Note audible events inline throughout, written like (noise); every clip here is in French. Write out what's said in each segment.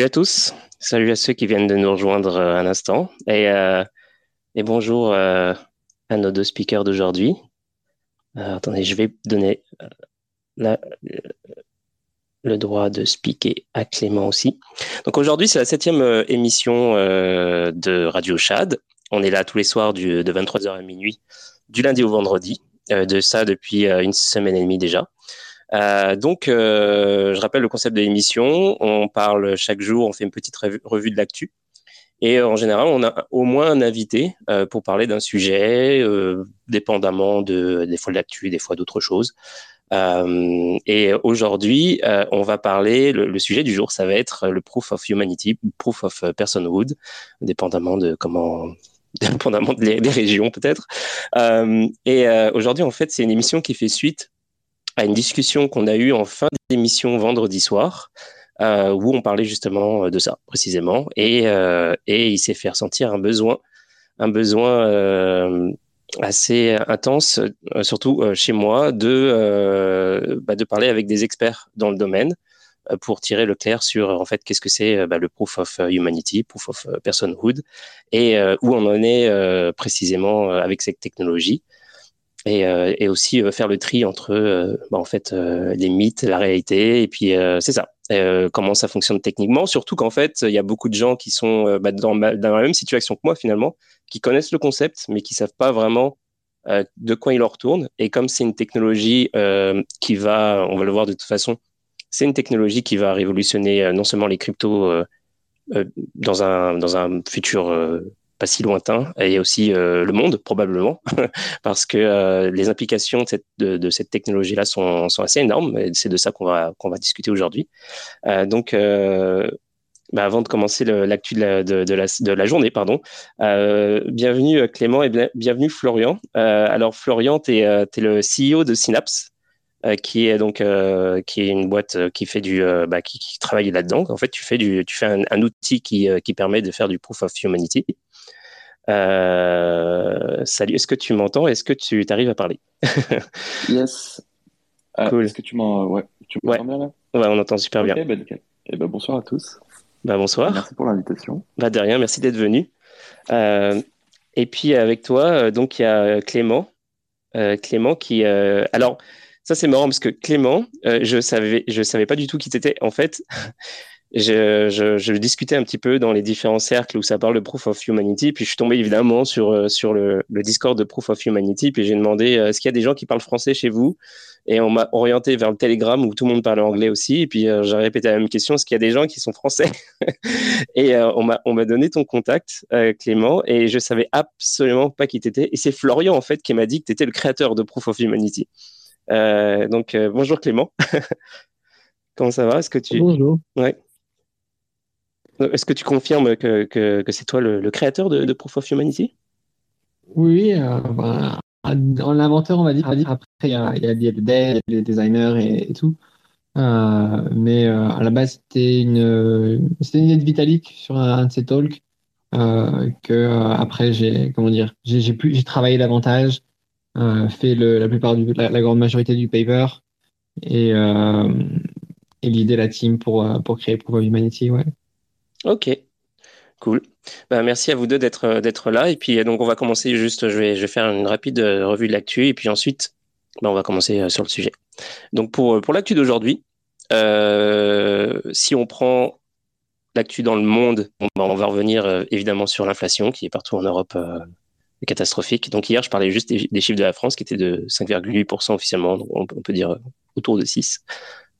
Salut à tous, salut à ceux qui viennent de nous rejoindre euh, un instant et, euh, bonjour euh, à nos deux speakers d'aujourd'hui. attendez, je vais donner le droit de speaker à Clément aussi. Donc aujourd'hui, c'est la septième émission de Radio Chad. On est là tous les soirs de 23h à minuit, du lundi au vendredi, de ça depuis une semaine et demie déjà. Euh, donc, euh, je rappelle le concept de l'émission. On parle chaque jour, on fait une petite revue de l'actu. Et euh, en général, on a au moins un invité euh, pour parler d'un sujet, euh, dépendamment de, des fois de l'actu, des fois d'autres choses. et aujourd'hui, on va parler, le, sujet du jour, ça va être le proof of humanity, proof of personhood, dépendamment de comment, (laughs) dépendamment des, des régions peut-être. et aujourd'hui, en fait, c'est une émission qui fait suite à une discussion qu'on a eue en fin d'émission vendredi soir, euh, où on parlait justement euh, de ça précisément, et, euh, et il s'est fait ressentir un besoin, un besoin assez intense, surtout chez moi, de, bah, de parler avec des experts dans le domaine pour tirer le clair sur en fait qu'est-ce que c'est bah, le proof of humanity, proof of personhood, et où on en est précisément avec cette technologie et, euh, et, aussi euh, faire le tri entre euh, bah, en fait les mythes, la réalité, et puis c'est ça. comment ça fonctionne techniquement, surtout qu'en fait il y a beaucoup de gens qui sont bah, dans, dans, la même situation que moi finalement, qui connaissent le concept mais qui savent pas vraiment de quoi il leur retourne. Et comme c'est une technologie qui va, on va le voir de toute façon, c'est une technologie qui va révolutionner non seulement les cryptos dans un dans un futur pas si lointain, et aussi euh, le monde probablement, (laughs) parce que euh, les implications de cette, de, cette technologie-là sont, sont, assez énormes, et c'est de ça qu'on va, qu'on va discuter aujourd'hui. Euh, donc, bah, avant de commencer l'actu de la, de, la, de la journée, pardon, bienvenue Clément et bienvenue Florian. alors Florian, tu es, le CEO de Synapse. qui est donc qui est une boîte qui fait du bah, qui, qui, travaille là-dedans. En fait, tu fais du tu fais un, un outil qui, qui permet de faire du proof of humanity. Euh, salut, est-ce que tu m'entends? Est-ce que tu arrives à parler? (laughs) Yes. Ah, cool. Est-ce que tu m'entends ouais. ouais. bien là? Ouais, on entend super bien. Bah, nickel. Et eh ben, bonsoir à tous. Bah, bonsoir. Merci pour l'invitation. Bah, de rien, merci d'être venu. Euh, et puis avec toi, euh, donc il y a Clément. Clément qui. alors, ça c'est marrant parce que Clément, je savais, je savais pas du tout qui t'étais. En fait, je, je, je, discutais un petit peu dans les différents cercles où ça parle de Proof of Humanity, puis je suis tombé évidemment sur, euh, sur le, le Discord de Proof of Humanity, puis j'ai demandé euh, est-ce qu'il y a des gens qui parlent français chez vous? Et on m'a orienté vers le Telegram où tout le monde parle anglais aussi, et puis euh, j'ai répété la même question est-ce qu'il y a des gens qui sont français? (laughs) Et on m'a on m'a donné ton contact, Clément, et je savais absolument pas qui t'étais. Et c'est Florian en fait qui m'a dit que tu étais le créateur de Proof of Humanity. donc bonjour Clément. (laughs) Comment ça va? Est-ce que tu Bonjour. Ouais. Est-ce que tu confirmes que, que, c'est toi le, créateur de, Proof of Humanity? Oui, euh, bah, l'inventeur, on va dire. Après, il y a, il y a, designers et, tout. Euh, mais euh, à la base, c'était une, c'était une idée Vitalik sur un, de ses talks. Euh, que euh, après, j'ai, comment dire, j'ai, travaillé davantage, fait la plupart du, la, grande majorité du paper et, et l'idée la team pour, pour créer Proof of Humanity. Ok, cool. Ben, merci à vous deux d'être euh, là. Et puis euh, donc on va commencer juste, je vais, je vais faire une rapide euh, revue de l'actu et puis ensuite ben, on va commencer sur le sujet. Donc pour, pour l'actu d'aujourd'hui, si on prend l'actu dans le monde, ben, on va revenir évidemment sur l'inflation qui est partout en Europe catastrophique. Donc hier je parlais juste des, chiffres de la France qui étaient de 5,8% officiellement, on, on, peut dire autour de 6%,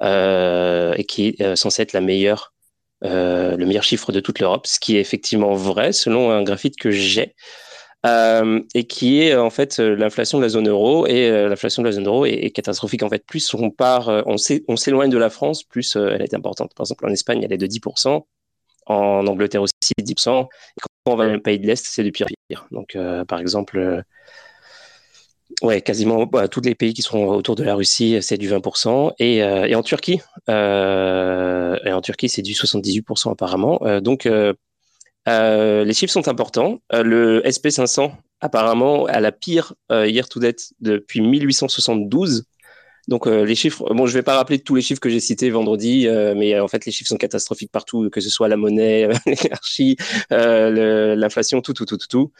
euh, et qui est censé être la meilleure euh, le meilleur chiffre de toute l'Europe, ce qui est effectivement vrai selon un graphite que j'ai. et qui est en fait l'inflation de la zone euro. Et l'inflation de la zone euro est, catastrophique. En fait, plus on part, on s'éloigne de la France, plus elle est importante. Par exemple, en Espagne, elle est de 10%. En Angleterre aussi, 10%. Et quand on va dans le pays de l'Est, c'est du pire pire. Donc, par exemple, Ouais, quasiment bah, tous les pays qui sont autour de la Russie, c'est du 20%. Et, euh, et en Turquie, euh, et en Turquie, c'est du 78% apparemment. Euh, donc, euh, euh, les chiffres sont importants. le SP500, apparemment, a la pire year to date depuis 1872. Donc les chiffres, bon, je vais pas rappeler tous les chiffres que j'ai cités vendredi, mais en fait les chiffres sont catastrophiques partout, que ce soit la monnaie, (laughs) l'énergie, l'inflation, tout, tout, tout, tout. tout.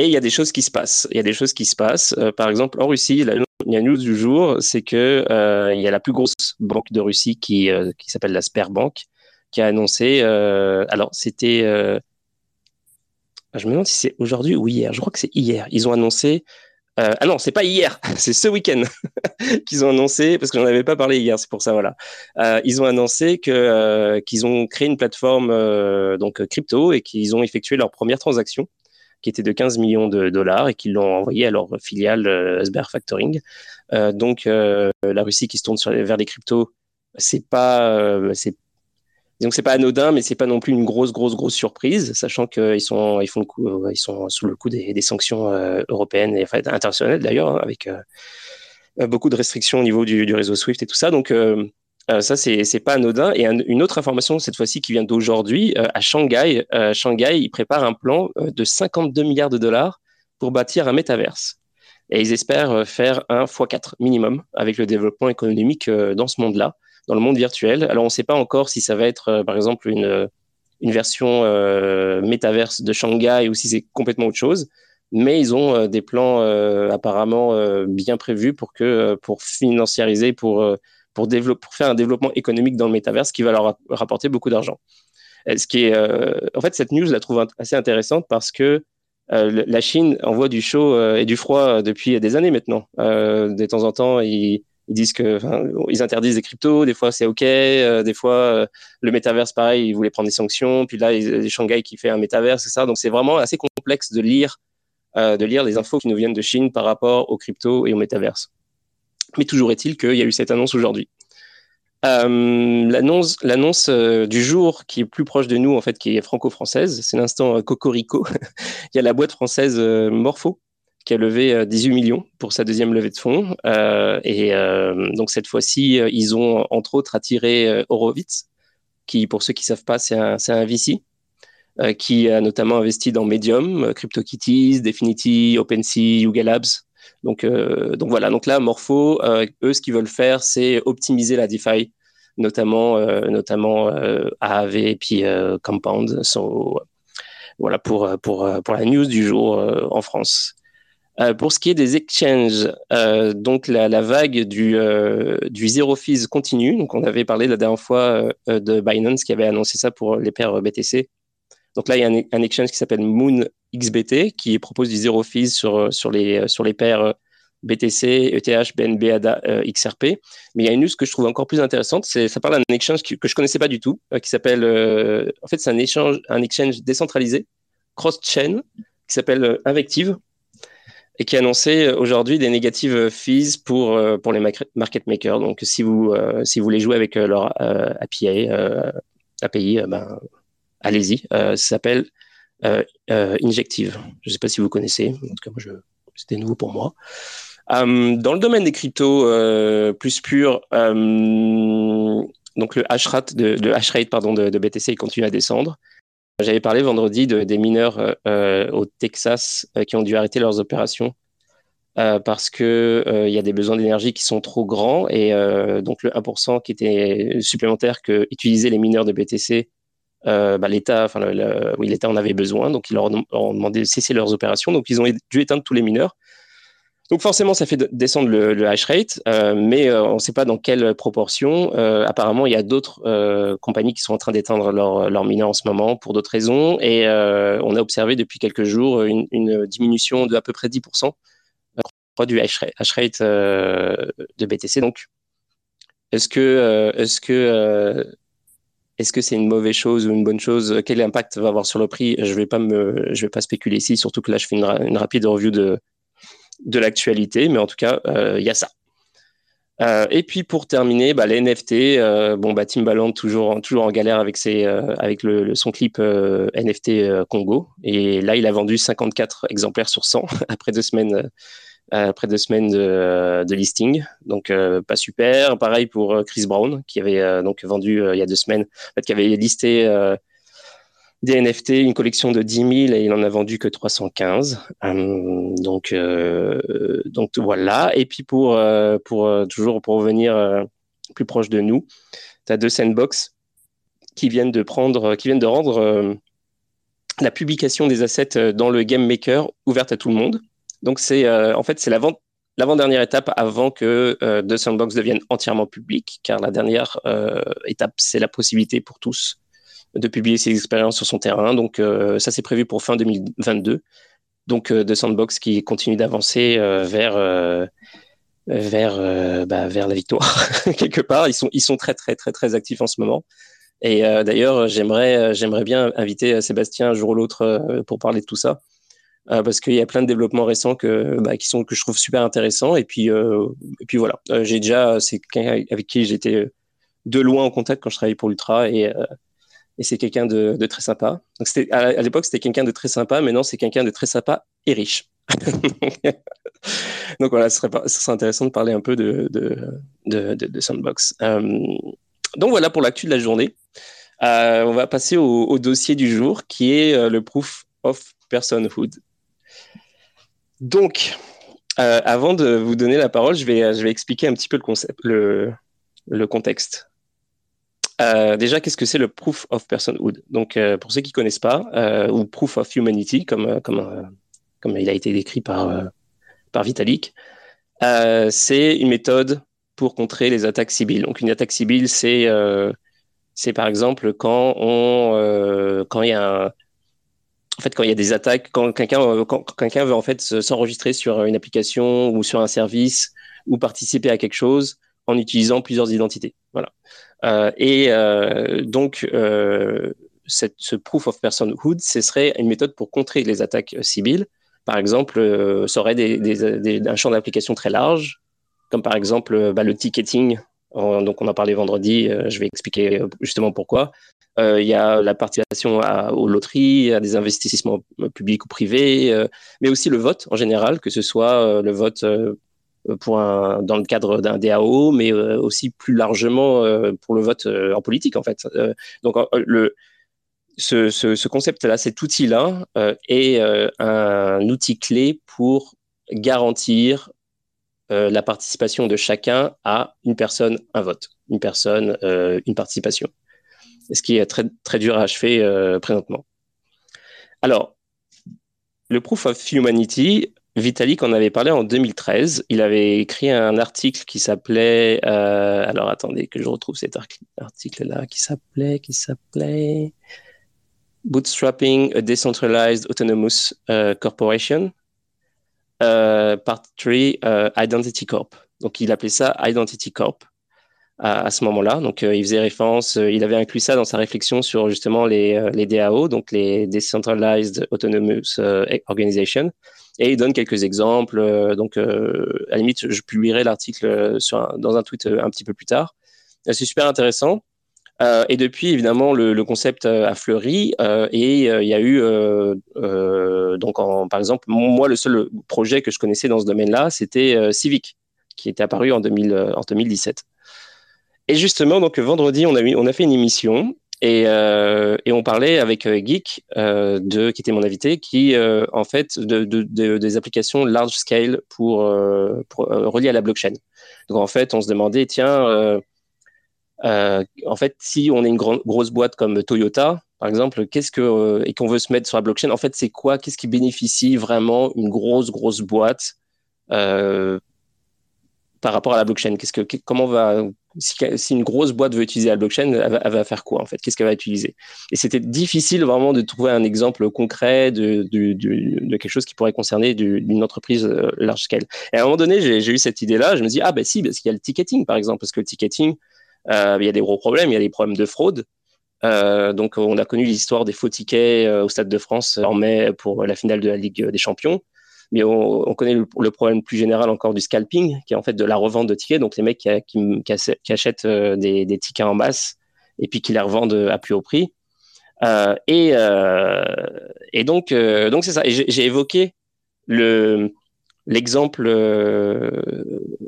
Et il y a des choses qui se passent. Il y a des choses qui se passent. Euh, par exemple, en Russie, la, news du jour, c'est que euh, il y a la plus grosse banque de Russie qui, euh, qui s'appelle la Sperbank, qui a annoncé. alors, c'était. je me demande si c'est aujourd'hui ou hier. Je crois que c'est hier. Ils ont annoncé. ah non, c'est pas hier, (laughs) c'est ce week-end (laughs) qu'ils ont annoncé, parce que j'en avais pas parlé hier, c'est pour ça, voilà. ils ont annoncé que qu'ils ont créé une plateforme donc crypto et qu'ils ont effectué leur première transaction qui était de 15 millions de dollars et qu'ils l'ont envoyé à leur filiale euh, Factoring. Euh, donc euh, la Russie qui se tourne vers les cryptos, c'est pas c'est donc c'est pas anodin, mais c'est pas non plus une grosse, grosse, grosse surprise, sachant qu'ils sont, ils font le coup, ils sont sous le coup des, sanctions européennes et internationales d'ailleurs, hein, avec beaucoup de restrictions au niveau du, du, réseau SWIFT et tout ça. Donc euh, ça, c'est pas anodin. Et une autre information, cette fois-ci, qui vient d'aujourd'hui, euh, à Shanghai, euh, Shanghai, ils préparent un plan de 52 milliards de dollars pour bâtir un métaverse. Et ils espèrent faire un x4 minimum avec le développement économique dans ce monde-là, dans le monde virtuel. Alors, on ne sait pas encore si ça va être, par exemple, une, version métaverse de Shanghai ou si c'est complètement autre chose. Mais ils ont des plans apparemment bien prévus pour, que, pour financiariser, pour pour, faire un développement économique dans le métaverse qui va leur rapporter beaucoup d'argent. Euh, ce qui est, euh, en fait, cette news, je la trouve assez intéressante parce que euh, la Chine envoie du chaud et du froid depuis des années maintenant. de temps en temps, ils, disent que, ils interdisent les cryptos, des fois c'est ok, des fois le métaverse, pareil, ils voulaient prendre des sanctions, puis là, les Shanghai qui fait un métaverse, c'est ça. Donc c'est vraiment assez complexe de lire, de lire les infos qui nous viennent de Chine par rapport aux cryptos et au métaverse. Mais toujours est-il qu'il y a eu cette annonce aujourd'hui. Euh, l'annonce, l'annonce euh, du jour qui est plus proche de nous, en fait, qui est franco-française, c'est l'instant euh, Cocorico. (laughs) Il y a la boîte française Morpho qui a levé 18 millions pour sa deuxième levée de fonds. et donc cette fois-ci, ils ont entre autres attiré Horowitz, qui, pour ceux qui savent pas, c'est un, c'est un VC qui a notamment investi dans Medium, CryptoKitties, Definity, OpenSea, Yuga Labs, donc, euh, donc voilà. Donc là, Morpho, euh, eux, ce qu'ils veulent faire, c'est optimiser la DeFi, notamment, euh, notamment AAV et puis Compound. voilà pour, la news du jour en France. pour ce qui est des exchanges, donc la, vague du, du zero fees continue. Donc on avait parlé la dernière fois de Binance qui avait annoncé ça pour les paires BTC. Donc là, il y a un, exchange qui s'appelle Moon XBT qui propose du zero fees sur, sur, les, sur les paires BTC, ETH, BNB, ADA, XRP. Mais il y a une news que je trouve encore plus intéressante. C'est, ça parle d'un exchange que je connaissais pas du tout, euh, qui s'appelle, euh, en fait, c'est un échange, un exchange décentralisé, cross-chain, qui s'appelle euh, Invective et qui a annoncé aujourd'hui des négatives fees pour, pour les market makers. Donc, si vous, si vous voulez jouer avec leur API, API ben, allez-y. ça s'appelle Injective. Je ne sais pas si vous connaissez. En tout cas, moi, c'était nouveau pour moi. Euh, dans le domaine des cryptos euh, plus purs, euh, donc le hash rate de, hash rate pardon de, BTC continue à descendre. J'avais parlé vendredi de, des mineurs au Texas qui ont dû arrêter leurs opérations parce que il y a des besoins d'énergie qui sont trop grands et donc le 1% qui était supplémentaire que utilisaient les mineurs de BTC bah, l'État, enfin, l'État en avait besoin, donc ils leur ont demandé de cesser leurs opérations, donc ils ont dû éteindre tous les mineurs. Donc forcément, ça fait descendre le, hash rate, euh, mais euh, on ne sait pas dans quelle proportion. Euh, apparemment, il y a d'autres compagnies qui sont en train d'éteindre leurs leur mineurs en ce moment pour d'autres raisons, et on a observé depuis quelques jours une, diminution de à peu près 10% du hash rate, de BTC. Donc, est-ce que, est-ce que est-ce que c'est une mauvaise chose ou une bonne chose? Quel impact va avoir sur le prix? Je vais vais pas spéculer ici, surtout que là je fais une, rapide review de de l'actualité, mais en tout cas il y a ça. Euh, et puis pour terminer, bah, les NFT, euh, bon bah Timbaland toujours toujours en galère avec ses euh, avec le, son clip NFT Congo. Et là il a vendu 54 exemplaires sur 100 (laughs) après deux semaines après deux semaines de, de listing, donc pas super. Pareil pour Chris Brown qui avait donc vendu il y a deux semaines, qui avait listé des NFT, une collection de 10 000 et il en a vendu que 315. Euh, donc, euh, donc voilà. Et puis pour, euh, pour toujours pour revenir plus proche de nous, tu as deux sandbox qui viennent de prendre, qui viennent de rendre la publication des assets dans le Game Maker ouverte à tout le monde. Donc c'est en fait c'est l'avant l'avant-dernière étape avant que deux sandbox deviennent entièrement publics, car la dernière étape c'est la possibilité pour tous de publier ses expériences sur son terrain. Donc euh, ça, c'est prévu pour fin 2022. Donc euh, de Sandbox qui continue d'avancer euh, vers vers bah, vers la victoire (laughs) quelque part. Ils sont ils sont très très très très actifs en ce moment. Et d'ailleurs, j'aimerais j'aimerais bien inviter Sébastien un jour ou l'autre pour parler de tout ça. Parce qu'il y a plein de développements récents que, bah, qui sont, que je trouve super intéressants. Et puis, et puis voilà, j'ai déjà, c'est quelqu'un avec qui j'étais de loin en contact quand je travaillais pour l'Ultra. Et, et c'est quelqu'un de, très sympa. Donc à, l'époque c'était quelqu'un de très sympa, maintenant c'est quelqu'un de très sympa et riche. (laughs) Donc voilà, ce serait, ce serait, intéressant de parler un peu de, de, de Sandbox. Euh, donc voilà pour l'actu de la journée. Euh, on va passer au, dossier du jour qui est euh, le proof of personhood. Donc, avant de vous donner la parole, je vais, expliquer un petit peu le contexte. Euh, déjà, qu'est-ce que c'est le proof of personhood? Donc, euh, pour ceux qui connaissent pas, euh, ou proof of humanity, comme il a été décrit par Vitalik, c'est une méthode pour contrer les attaques civiles. Donc, une attaque civile, c'est par exemple quand quand il y a un, en fait, quand il y a des attaques, quand quelqu'un quelqu'un veut en fait s'enregistrer sur une application ou sur un service ou participer à quelque chose en utilisant plusieurs identités. Voilà. Euh, et euh, donc, euh, ce proof of personhood, ce serait une méthode pour contrer les attaques civiles. Par exemple, ça aurait un champ d'application très large, comme par exemple bah, le ticketing. donc, on en parlait vendredi. je vais expliquer justement pourquoi. Il y a la participation aux loteries, à des investissements publics ou privés, mais aussi le vote en général, que ce soit le vote euh, pour un, dans le cadre d'un DAO, mais euh, aussi plus largement euh, pour le vote en politique, en fait. donc, le, ce, ce, ce concept-là, cet outil-là, est un outil clé pour garantir la participation de chacun à une personne, un vote, une personne, une participation. Ce qui est très, très dur à achever présentement. Alors, le Proof of Humanity, Vitalik en avait parlé en 2013. Il avait écrit un article qui s'appelait. Euh, alors attendez que je retrouve cet article-là qui s'appelait qui s'appelait Bootstrapping a Decentralized Autonomous uh, Corporation, uh, Part 3 uh, Identity Corp. Donc il appelait ça Identity Corp à, ce moment-là. Donc euh, il faisait référence, euh, il avait inclus ça dans sa réflexion sur justement les, les DAO, donc les Decentralized Autonomous Organization. Et il donne quelques exemples. Euh, donc, euh, à la limite, je publierai l'article euh, dans un tweet un petit peu plus tard. C'est super intéressant. et depuis, évidemment, le, concept a fleuri et il y a eu, donc, par exemple, moi, le seul projet que je connaissais dans ce domaine-là, c'était Civic, qui était apparu en, 2000, en 2017. Et justement, donc vendredi, on a, fait une émission et, euh, on parlait avec euh, Geek, euh, de, qui était mon invité, qui en fait de, de, de, des applications large scale pour, pour à la blockchain. Donc en fait, on se demandait, tiens, en fait, si on est une grosse boîte comme Toyota, par exemple, qu'est-ce que et qu'on veut se mettre sur la blockchain, en fait, c'est quoi Qu'est-ce qui bénéficie vraiment une grosse grosse boîte par rapport à la blockchain? Qu'est-ce que comment va si, une grosse boîte veut utiliser la blockchain, elle va, faire quoi en fait? Qu'est-ce qu'elle va utiliser? Et c'était difficile vraiment de trouver un exemple concret de, quelque chose qui pourrait concerner une entreprise euh, large scale. Et à un moment donné, j'ai eu cette idée-là. Je me dis ah ben si, parce qu'il y a le ticketing par exemple, parce que le ticketing, euh, il y a des gros problèmes, il y a des problèmes de fraude. donc, on a connu l'histoire des faux tickets au Stade de France en mai pour la finale de la Ligue des Champions. Mais on, connaît le, problème plus général encore du scalping, qui est en fait de la revente de tickets. Donc, les mecs qui, achètent des, des, tickets en masse et puis qui les revendent à plus haut prix. et, et donc, donc c'est ça. J'ai évoqué le l'exemple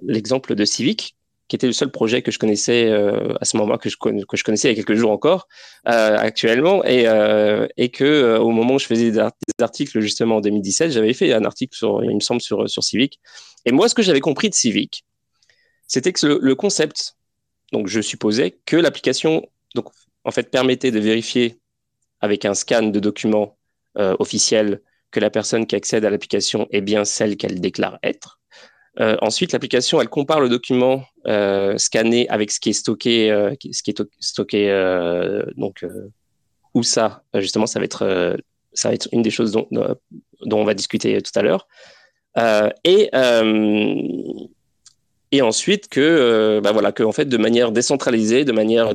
l'exemple de Civic qui était le seul projet que je connaissais euh, à ce moment que je, que je connaissais il y a quelques jours encore euh, actuellement. Et, euh, et que au moment où je faisais des, articles justement en 2017 j'avais fait un article sur il me semble sur sur Civic. Et moi ce que j'avais compris de Civic c'était que le, concept donc je supposais que l'application en fait permettait de vérifier avec un scan de documents officiels que la personne qui accède à l'application est bien celle qu'elle déclare être euh, ensuite, l'application, elle compare le document euh, scanné avec ce qui est stocké, euh, ce qui est stocké donc où ça, justement, ça va être ça va être une des choses dont, dont on va discuter tout à l'heure. et et ensuite que bah voilà que en fait de manière décentralisée, de manière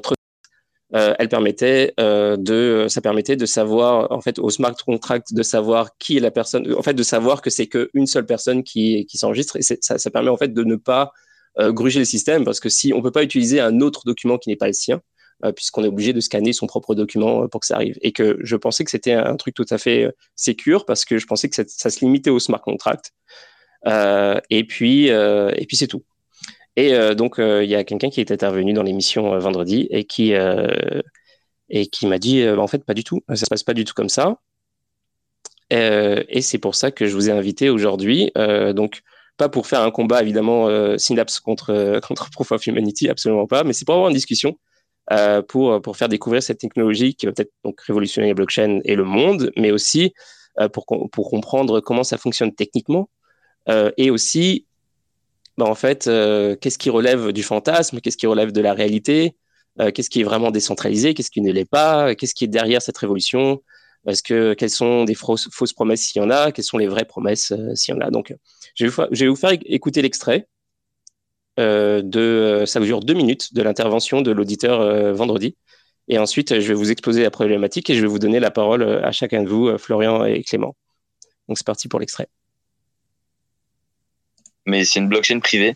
euh, elle permettait euh, de, ça permettait de savoir en fait au smart contract de savoir qui est la personne, en fait de savoir que c'est qu'une seule personne qui, qui s'enregistre. Et ça, ça permet en fait de ne pas euh, gruger le système parce que si on peut pas utiliser un autre document qui n'est pas le sien puisqu'on est obligé de scanner son propre document pour que ça arrive. Et que je pensais que c'était un truc tout à fait sécure parce que je pensais que ça, ça se limitait au smart contract. Et puis et puis c'est tout et euh, donc, euh, il y a quelqu'un qui est intervenu dans l'émission euh, vendredi et qui, et qui m'a dit, en fait, pas du tout, ça se passe pas du tout comme ça. et c'est pour ça que je vous ai invité aujourd'hui. donc, pas pour faire un combat, évidemment, Synapse contre, (laughs) contre Proof of Humanity, absolument pas, mais c'est pour avoir une discussion. pour, pour faire découvrir cette technologie qui va peut-être révolutionner les blockchains et le monde, mais aussi pour, pour comprendre comment ça fonctionne techniquement et aussi bah, en fait, euh, qu'est-ce qui relève du fantasme, qu'est-ce qui relève de la réalité, euh, qu'est-ce qui est vraiment décentralisé, qu'est-ce qui ne l'est pas, qu'est-ce qui est derrière cette révolution, que quelles sont des fausses, fausses promesses s'il y en a, quelles sont les vraies promesses euh, s'il y en a? Donc, je vais, vous, je vais vous faire écouter l'extrait de, ça dure deux minutes de l'intervention de l'auditeur vendredi. Et ensuite, je vais vous exposer la problématique et je vais vous donner la parole à chacun de vous, Florian et Clément. Donc, c'est parti pour l'extrait mais c'est une blockchain privée.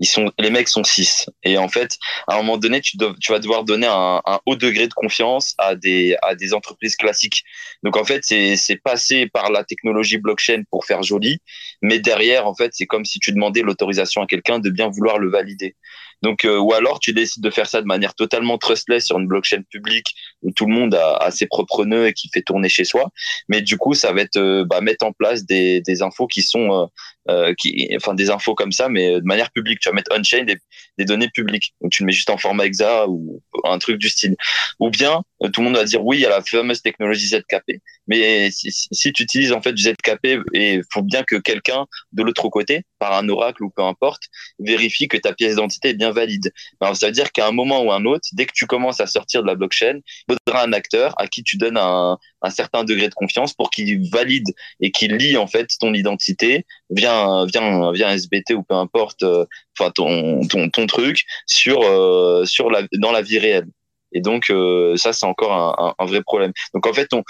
Ils sont, les mecs sont six. Et en fait, à un moment donné, tu, tu vas devoir donner un, un, haut degré de confiance à des, à des entreprises classiques. Donc en fait, c'est passé par la technologie blockchain pour faire joli, mais derrière, en fait, c'est comme si tu demandais l'autorisation à quelqu'un de bien vouloir le valider. Donc, euh, ou alors tu décides de faire ça de manière totalement trustless sur une blockchain publique où tout le monde a, a ses propres nœuds et qui fait tourner chez soi. Mais du coup, ça va être euh, bah, mettre en place des, des infos qui sont, euh, euh, qui, enfin des infos comme ça, mais de manière publique. Tu vas mettre on-chain des, des, données publiques. Donc tu le mets juste en format exa ou un truc du style. Ou bien tout le monde va dire oui, il y a la fameuse technologie ZKP. Mais si, si tu utilises en fait du ZKP, et faut bien que quelqu'un de l'autre côté, par un oracle ou peu importe, vérifie que ta pièce d'identité est bien valide. Alors, ça veut dire qu'à un moment ou un autre, dès que tu commences à sortir de la blockchain, il faudra un acteur à qui tu donnes un, un certain degré de confiance pour qu'il valide et qu'il lie en fait ton identité via via via SBT ou peu importe, euh, enfin ton, ton ton truc sur euh, sur la dans la vie réelle. Et donc euh, ça c'est encore un, un, vrai problème. Donc en fait, on,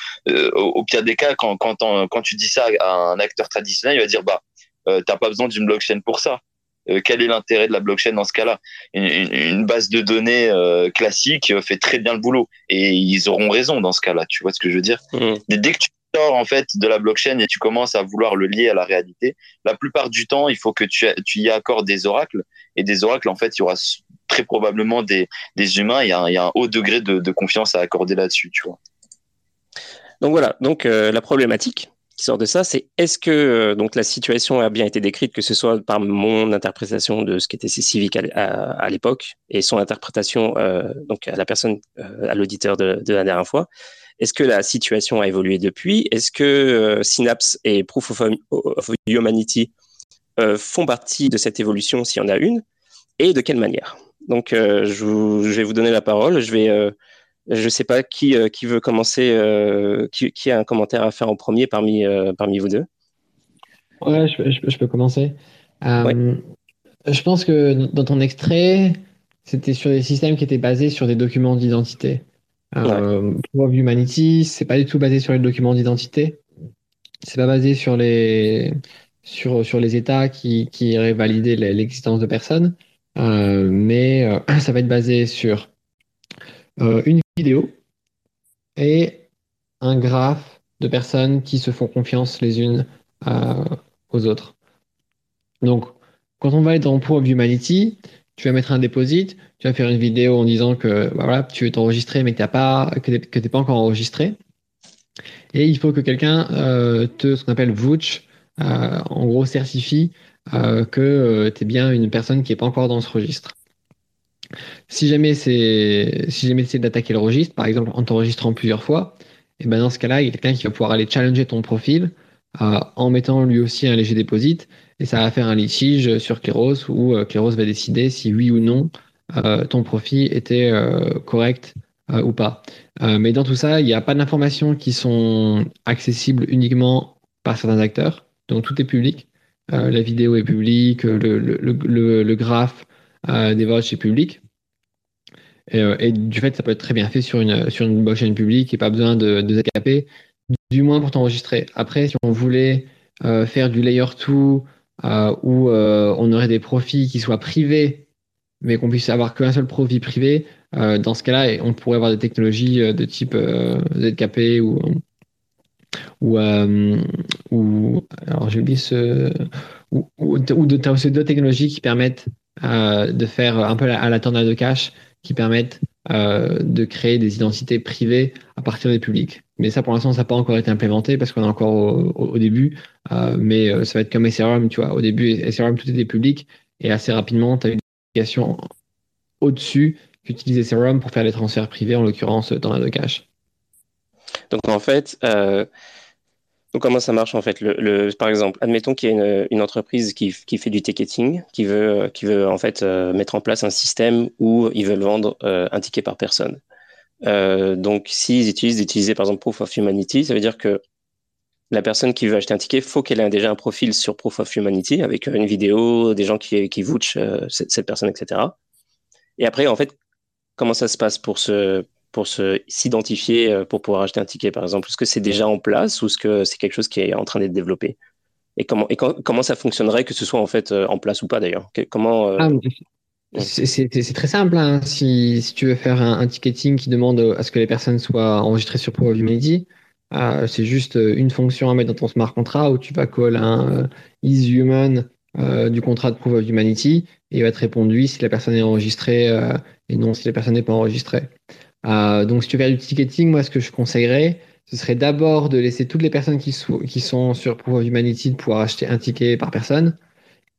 au, pire des cas, quand quand, quand tu dis ça à un acteur traditionnel, il va dire bah euh, t'as pas besoin d'une blockchain pour ça. Euh, quel est l'intérêt de la blockchain dans ce cas-là? Une, base de données euh, classique fait très bien le boulot et ils auront raison dans ce cas-là. Tu vois ce que je veux dire? Mmh. Dès que tu sors en fait de la blockchain et tu commences à vouloir le lier à la réalité, la plupart du temps, il faut que tu, tu y accordes des oracles et des oracles en fait, il y aura très probablement des, humains. Il y, a un, haut degré de, confiance à accorder là-dessus, tu vois. Donc voilà, donc la problématique, qui sort de ça, c'est est-ce que euh, donc la situation a bien été décrite, que ce soit par mon interprétation de ce qu'était civique à, à, l'époque et son interprétation euh, donc à la personne, euh, à l'auditeur de, la dernière fois? Est-ce que la situation a évolué depuis? Est-ce que euh, Synapse et Proof of, of Humanity font partie de cette évolution s'il y en a une? Et de quelle manière? Donc, je, je, vais vous donner la parole. Je vais je ne sais pas qui, euh, qui veut commencer, euh, qui, qui, a un commentaire à faire en premier parmi, euh, parmi vous deux. Ouais, je, je, peux commencer. Je pense que dans ton extrait, c'était sur des systèmes qui étaient basés sur des documents d'identité. Euh, Proof of Humanity, c'est pas du tout basé sur les documents d'identité. C'est pas basé sur les sur, sur les États qui, qui iraient valider l'existence de personnes, euh, mais euh, (clears throat) ça va être basé sur euh, une vidéo et un graphe de personnes qui se font confiance les unes aux autres. Donc, quand on va être dans Proof of Humanity, tu vas mettre un deposit, tu vas faire une vidéo en disant que bah voilà, tu veux t'enregistrer mais que tu pas, que pas encore enregistré. Et il faut que quelqu'un te, ce qu'on appelle vouch, euh, en gros, certifie euh, que euh, tu es bien une personne qui n'est pas encore dans ce registre. Si jamais c'est si jamais d'attaquer le registre, par exemple en t'enregistrant plusieurs fois, et ben dans ce cas-là, il y a quelqu'un qui va pouvoir aller challenger ton profil en mettant lui aussi un léger déposit et ça va faire un litige sur Kleros où Kleros va décider si oui ou non ton profil était correct ou pas. mais dans tout ça, il n'y a pas d'informations qui sont accessibles uniquement par certains acteurs. Donc tout est public. Euh, la vidéo est publique, le, le, graphe euh, des votes est public. Euh, et, du fait, ça peut être très bien fait sur une, sur une blockchain publique et pas besoin de, de ZKP, du moins pour t'enregistrer. Après, si on voulait faire du layer 2 où on aurait des profits qui soient privés, mais qu'on puisse avoir qu'un seul profit privé, dans ce cas-là, on pourrait avoir des technologies de type ZKP ou ou, euh, alors j'ai oublié ce, ou, as aussi d'autres technologies qui permettent euh, de faire un peu à la tornade de cash, qui permettent euh, de créer des identités privées à partir des publics. Mais ça, pour l'instant, ça n'a pas encore été implémenté parce qu'on est encore au, début. Euh, mais ça va être comme Ethereum, tu vois. Au début, Ethereum, tout était public et assez rapidement, tu as une application au-dessus qui utilise Ethereum pour faire les transferts privés, en l'occurrence, tornade de cash. Donc en fait, euh, comment ça marche en fait? Par exemple, admettons qu'il y a une, entreprise qui, fait du ticketing, qui veut, qui veut en fait euh, mettre en place un système où ils veulent vendre euh, un ticket par personne. donc s'ils utilisent d'utiliser par exemple Proof of Humanity, ça veut dire que la personne qui veut acheter un ticket, faut qu'elle ait déjà un profil sur Proof of Humanity avec une vidéo, des gens qui, qui cette personne, etc. Et après, en fait, comment ça se passe pour ce pour s'identifier euh, pour pouvoir acheter un ticket, par exemple? Est-ce que c'est déjà en place ou est-ce que c'est quelque chose qui est en train d'être développé? Et comment, et comment ça fonctionnerait que ce soit en fait euh, en place ou pas d'ailleurs? Comment euh, ah, C'est très simple. Hein. Si, si, tu veux faire un, ticketing qui demande à ce que les personnes soient enregistrées sur Proof of Humanity, c'est juste une fonction à mettre dans ton smart contract où tu vas call un is human du contrat de Proof of Humanity et il va te répondre oui si la personne est enregistrée et non si la personne n'est pas enregistrée. Euh, donc, si tu veux faire du ticketing, moi, ce que je conseillerais, ce serait d'abord de laisser toutes les personnes qui, sont sur Proof of Humanity de pouvoir acheter un ticket par personne.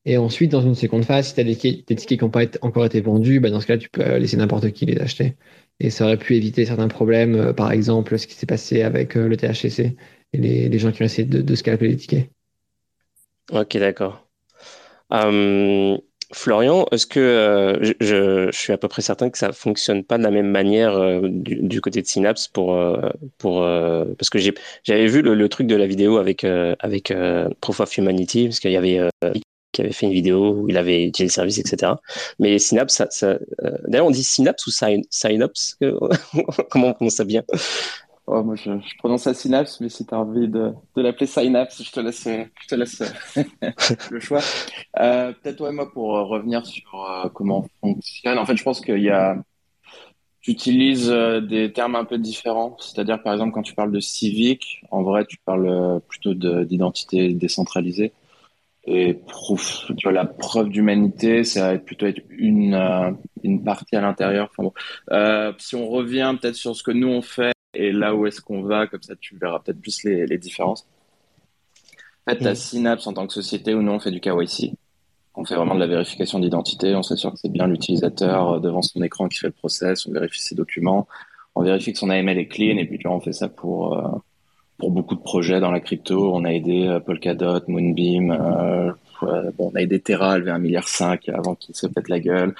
Et ensuite, dans une seconde phase, si tu as des, tickets qui n'ont pas encore été vendus, bah, dans ce cas, tu peux laisser n'importe qui les acheter. Et ça aurait pu éviter certains problèmes, euh, par exemple, ce qui s'est passé avec euh, le THCC et les, gens qui ont essayé de, de scalper les tickets. Ok, d'accord. Florian, est-ce que euh, je, suis à peu près certain que ça fonctionne pas de la même manière euh, du, côté de Synapse pour euh, pour parce que j'avais vu le, truc de la vidéo avec avec Proof of Humanity parce qu'il y avait qui avait fait une vidéo où il avait utilisé le service, etc. Mais Synapse, ça, d'ailleurs on dit Synapse ou Synapse (laughs) Comment on prononce ça bien? Oh, moi, je, prononce ça Synapse, mais si tu as envie de, l'appeler Synapse, je te laisse, je te laisse (laughs) le choix. Euh, Peut-être, ouais, moi, pour revenir sur euh, comment fonctionne. En fait, je pense qu'il y a. Tu utilises euh, des termes un peu différents. C'est-à-dire, par exemple, quand tu parles de civique, en vrai, tu parles euh, plutôt d'identité décentralisée. Et la preuve d'humanité, ça va plutôt être une, une partie à l'intérieur. Euh, si on revient peut-être sur ce que nous on fait et là où est-ce qu'on va, comme ça tu verras peut-être plus les, les, différences. En fait, tu as mm. Synapse en tant que société où nous on fait du KYC. On fait vraiment de la vérification d'identité, on s'assure que c'est bien l'utilisateur euh, devant son écran qui fait le process, on vérifie ses documents, on vérifie que son AML est clean et puis là on fait ça pour, euh, pour beaucoup de projets dans la crypto. On a aidé euh, Polkadot, Moonbeam, euh, bon, on a aidé Terra à lever un milliard avant qu'il se pète la gueule.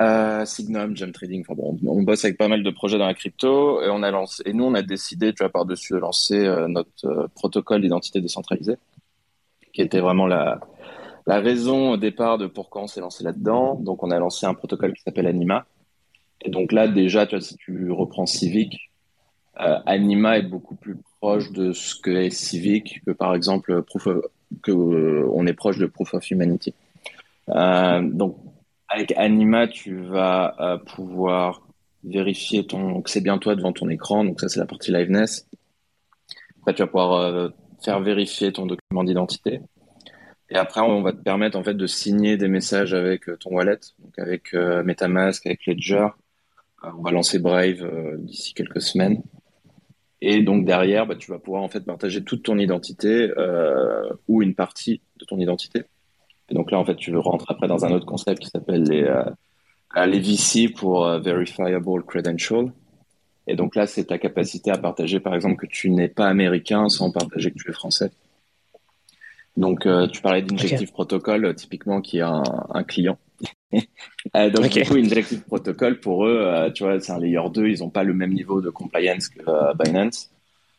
Euh, Signum, Gem Trading. Enfin bon, on, bosse avec pas mal de projets dans la crypto et on a lancé. Et nous, on a décidé, tu vois, par-dessus, de lancer euh, notre euh, protocole d'identité décentralisée, qui était vraiment la, raison au départ de pourquoi on s'est lancé là-dedans. Donc, on a lancé un protocole qui s'appelle Anima, Et donc là, déjà, tu vois, si tu reprends Civic, Anima est beaucoup plus proche de ce que est Civic que par exemple Proof que on est proche de Proof of Humanity. donc avec Anima, tu vas pouvoir vérifier ton, que c'est bien toi devant ton écran. Donc ça, c'est la partie liveness. Tu vas pouvoir euh, faire vérifier ton document d'identité. Et après, on va te permettre en fait de signer des messages avec euh, ton wallet, avec euh, MetaMask, avec Ledger. on va lancer Brave d'ici quelques semaines. Et donc derrière, bah, tu vas pouvoir en fait partager toute ton identité ou une partie de ton identité. Et donc là, en fait, tu rentres après dans un autre concept qui s'appelle les les VC pour euh, Verifiable Credential. Et donc là, c'est ta capacité à partager, par exemple, que tu n'es pas américain sans partager que tu es français. Donc, euh, tu parlais d'Injective Protocol, typiquement, qui est un, un client. (laughs) euh, donc, du coup, Injective Protocol, pour eux, euh, tu vois, c'est un layer 2, ils n'ont pas le même niveau de compliance que Binance.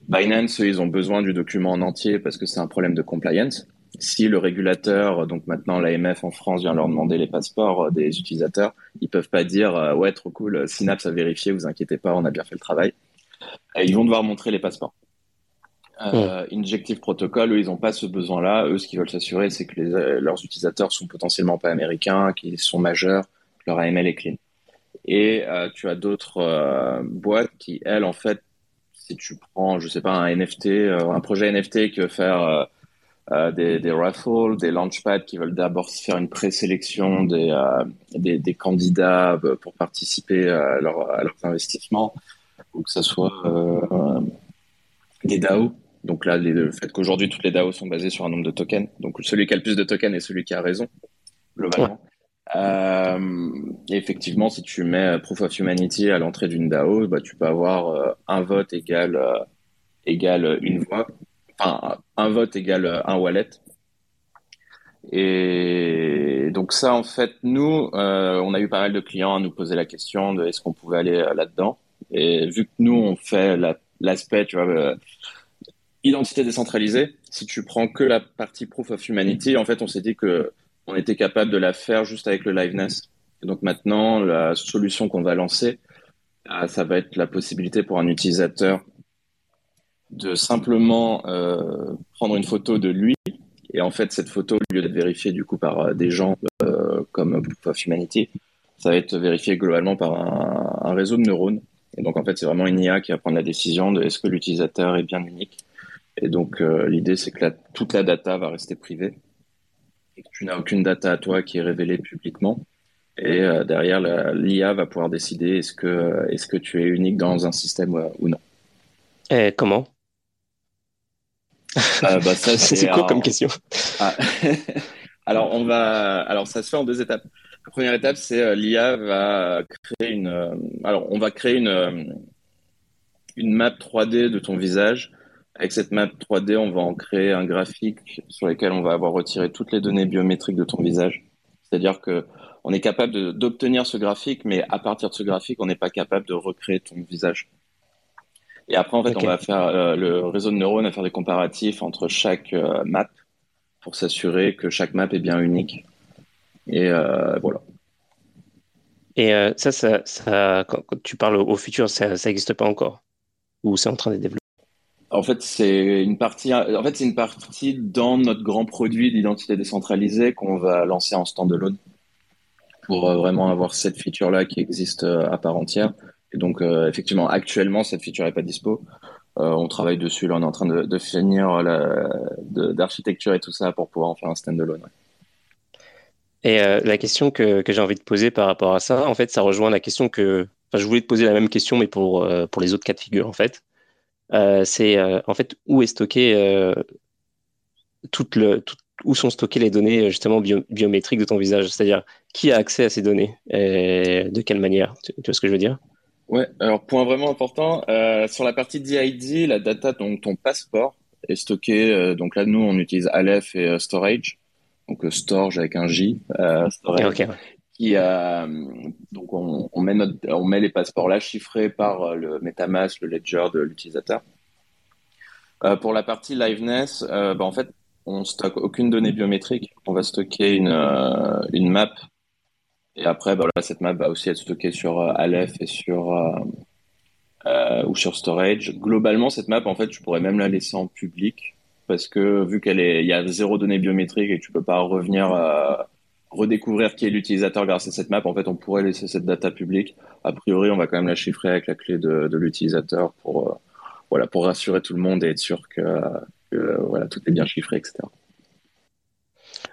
Binance, eux, ils ont besoin du document en entier parce que c'est un problème de compliance si le régulateur, donc maintenant l'AMF en France vient leur demander les passeports euh, des utilisateurs, ils peuvent pas dire euh, ouais trop cool, Synapse a vérifié, vous inquiétez pas, on a bien fait le travail. ils vont devoir montrer les passeports. Euh, Injective Protocol, eux, ils n'ont pas ce besoin-là. Eux, ce qu'ils veulent s'assurer, c'est que leurs utilisateurs sont potentiellement pas américains, qu'ils sont majeurs, que leur AML est clean. Et tu as d'autres boîtes qui, elles, en fait, si tu prends, je sais pas, un NFT, un projet NFT veut faire euh, des, des, raffles, des launchpads qui veulent d'abord faire une présélection des, euh, des, candidats euh, pour participer à, leur, à, leurs investissements, ou que ce soit des DAO. Donc là, le fait qu'aujourd'hui toutes les DAO sont basées sur un nombre de tokens, donc celui qui a le plus de tokens est celui qui a raison, globalement. Et effectivement, si tu mets Proof of Humanity à l'entrée d'une DAO, bah, tu peux avoir un vote égal, égal une voix un vote égale un wallet. Et donc ça, en fait, nous, euh, on a eu pas mal de clients à nous poser la question de est-ce qu'on pouvait aller euh, là-dedans. Et vu que nous, on fait l'aspect, tu vois, euh, identité décentralisée, si tu prends que la partie Proof of Humanity, en fait, on s'est dit que on était capable de la faire juste avec le liveness. Et donc maintenant, la solution qu'on va lancer, ça va être la possibilité pour un utilisateur de simplement euh, prendre une photo de lui. Et en fait, cette photo, au lieu d'être vérifiée du coup par euh, des gens euh, comme Proof of Humanity, ça va être vérifié globalement par un, réseau de neurones. Et donc en fait, c'est vraiment une IA qui va prendre la décision de est-ce que l'utilisateur est bien unique. Et donc l'idée, c'est que toute la data va rester privée et tu n'as aucune data à toi qui est révélée publiquement. Et derrière, l'IA va pouvoir décider est-ce que, est-ce que tu es unique dans un système ou non. Et comment? Euh, bah, ça, (laughs) c'est quoi comme question ah. (laughs) Alors, on va. Alors, ça se fait en deux étapes. La première étape, c'est euh, l'IA va créer une. Euh, alors, on va créer une une map 3D de ton visage. Avec cette map 3D, on va en créer un graphique sur lequel on va avoir retiré toutes les données biométriques de ton visage. C'est-à-dire que on est capable d'obtenir ce graphique, mais à partir de ce graphique, on n'est pas capable de recréer ton visage. Et après, en fait, on va faire euh, le réseau de neurones à faire des comparatifs entre chaque euh, map pour s'assurer que chaque map est bien unique. Et euh, voilà. Et ça, ça, quand, tu parles au futur, ça n'existe pas encore? Ou c'est en train de développer? En fait, c'est une partie. En fait, c'est une partie dans notre grand produit d'identité décentralisée qu'on va lancer en standalone pour vraiment avoir cette feature-là qui existe à part entière. Et donc, euh, effectivement, actuellement, cette feature n'est pas dispo. Euh, on travaille dessus. Là, on est en train de, de finir d'architecture et tout ça pour pouvoir en faire un standalone. Et euh, la question que, que j'ai envie de poser par rapport à ça, en fait, ça rejoint la question que. Enfin, je voulais te poser la même question, mais pour, pour les autres cas de figure, en fait. c'est en fait où est stocké toute le, où sont stockées les données justement biométriques de ton visage? C'est-à-dire qui a accès à ces données? Et de quelle manière? Tu vois ce que je veux dire? Ouais, alors point vraiment important, euh, sur la partie DID, la data donc ton passeport est stockée, euh, donc là nous on utilise Aleph et euh, Storage, donc Storage avec un J, Storage, qui donc on, on, met notre, on met les passeports là chiffrés par le MetaMask, le ledger de l'utilisateur. pour la partie liveness, bah, en fait on stocke aucune donnée biométrique, on va stocker une, une map Et après, bah, cette map va aussi être stockée sur Aleph et sur ou sur storage. Globalement, cette map, en fait, tu pourrais même la laisser en public parce que vu qu'elle est, y a zéro données biométriques et que tu peux pas revenir redécouvrir qui est l'utilisateur grâce à cette map, en fait, on pourrait laisser cette data publique. A priori, on va quand même la chiffrer avec la clé de, l'utilisateur pour, euh, voilà, pour rassurer tout le monde et être sûr que, que, voilà, tout est bien chiffré, etc.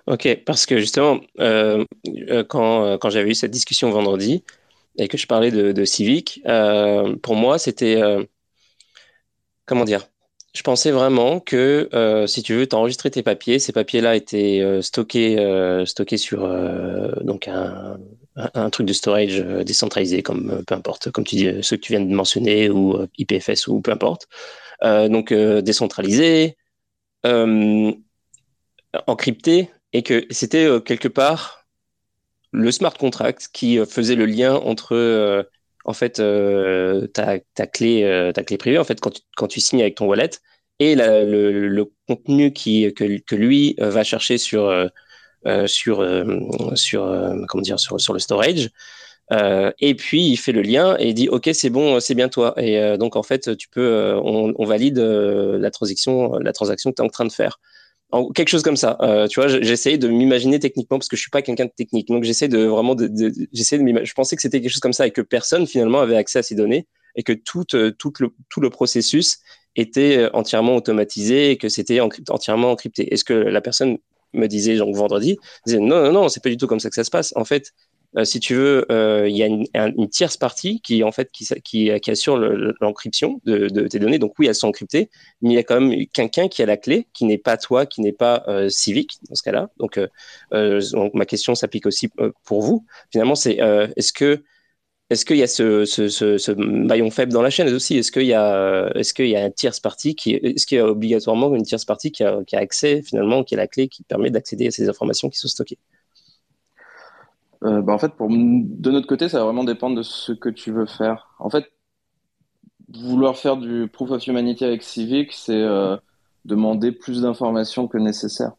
Ok, parce que justement, euh, euh quand, euh, quand j'avais eu cette discussion vendredi et que je parlais de, euh, pour moi, c'était comment dire je pensais vraiment que si tu veux t'enregistrer tes papiers, ces papiers-là étaient stockés, stockés sur donc un, un, truc de storage décentralisé, comme peu importe, comme tu dis, ceux que tu viens de mentionner ou IPFS ou peu importe. donc décentralisé, encrypté, et que c'était quelque part le smart contract qui faisait le lien entre en fait euh, ta, ta, clé euh, ta clé privée en fait quand tu, quand tu signes avec ton wallet et le, contenu qui que, lui euh, va chercher sur euh, sur sur comment dire sur sur le storage. Euh, et puis il fait le lien et il dit ok c'est bon c'est bien toi. Et donc en fait tu peux on, on, valide la transaction la transaction que tu es en train de faire quelque chose comme ça. Euh, tu vois, j'essaye de m'imaginer techniquement parce que je suis pas quelqu'un de technique. Donc j'essaie de vraiment de, de de Je pensais que c'était quelque chose comme ça et que personne finalement avait accès à ces données et que tout, euh, le processus était euh, entièrement automatisé et que c'était entièrement encrypté. Est-ce que la personne me disait donc vendredi disait non non non c'est pas du tout comme ça que ça se passe. En fait, euh, si tu veux, euh, il y a une, tierce partie qui en fait qui, assure l'encryption de, tes données. Donc oui, elles sont encryptées, mais il y a quand même quelqu'un qui a la clé, qui n'est pas toi, qui n'est pas euh, Civic dans ce cas-là. Donc, ma question s'applique aussi pour vous. Finalement, c'est est-ce que est-ce qu'il y a ce, maillon faible dans la chaîne aussi? Est-ce qu'il y a, est-ce qu'il y a une tierce partie qui, est-ce qu'il y obligatoirement une tierce partie qui a accès finalement, qui a la clé qui permet d'accéder à ces informations qui sont stockées? Euh, bah en fait, pour, de notre côté, ça va vraiment dépendre de ce que tu veux faire. En fait, vouloir faire du proof of humanity avec Civic, c'est euh, demander plus d'informations que nécessaire.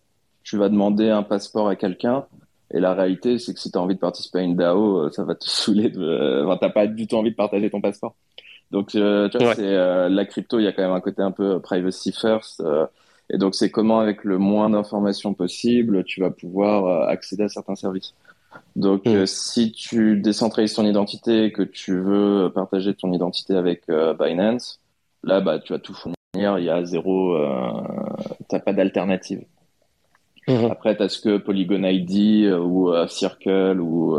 Tu vas demander un passeport à quelqu'un, et la réalité, c'est que si tu as envie de participer à une DAO, euh, ça va te (laughs) saouler. De... Enfin, t'as pas du tout envie de partager ton passeport. Donc, euh, tu vois, c'est la crypto, il y a quand même un côté un peu privacy first. et donc, c'est comment, avec le moins d'informations possible, tu vas pouvoir accéder à certains services. Donc, mm. euh, si tu décentralises ton identité et que tu veux partager ton identité avec euh, Binance, là, bah, tu vas tout fournir. Il y a zéro, euh, t'as pas d'alternative. Mm-hmm. Après, tu as ce que Polygon ID ou Circle ou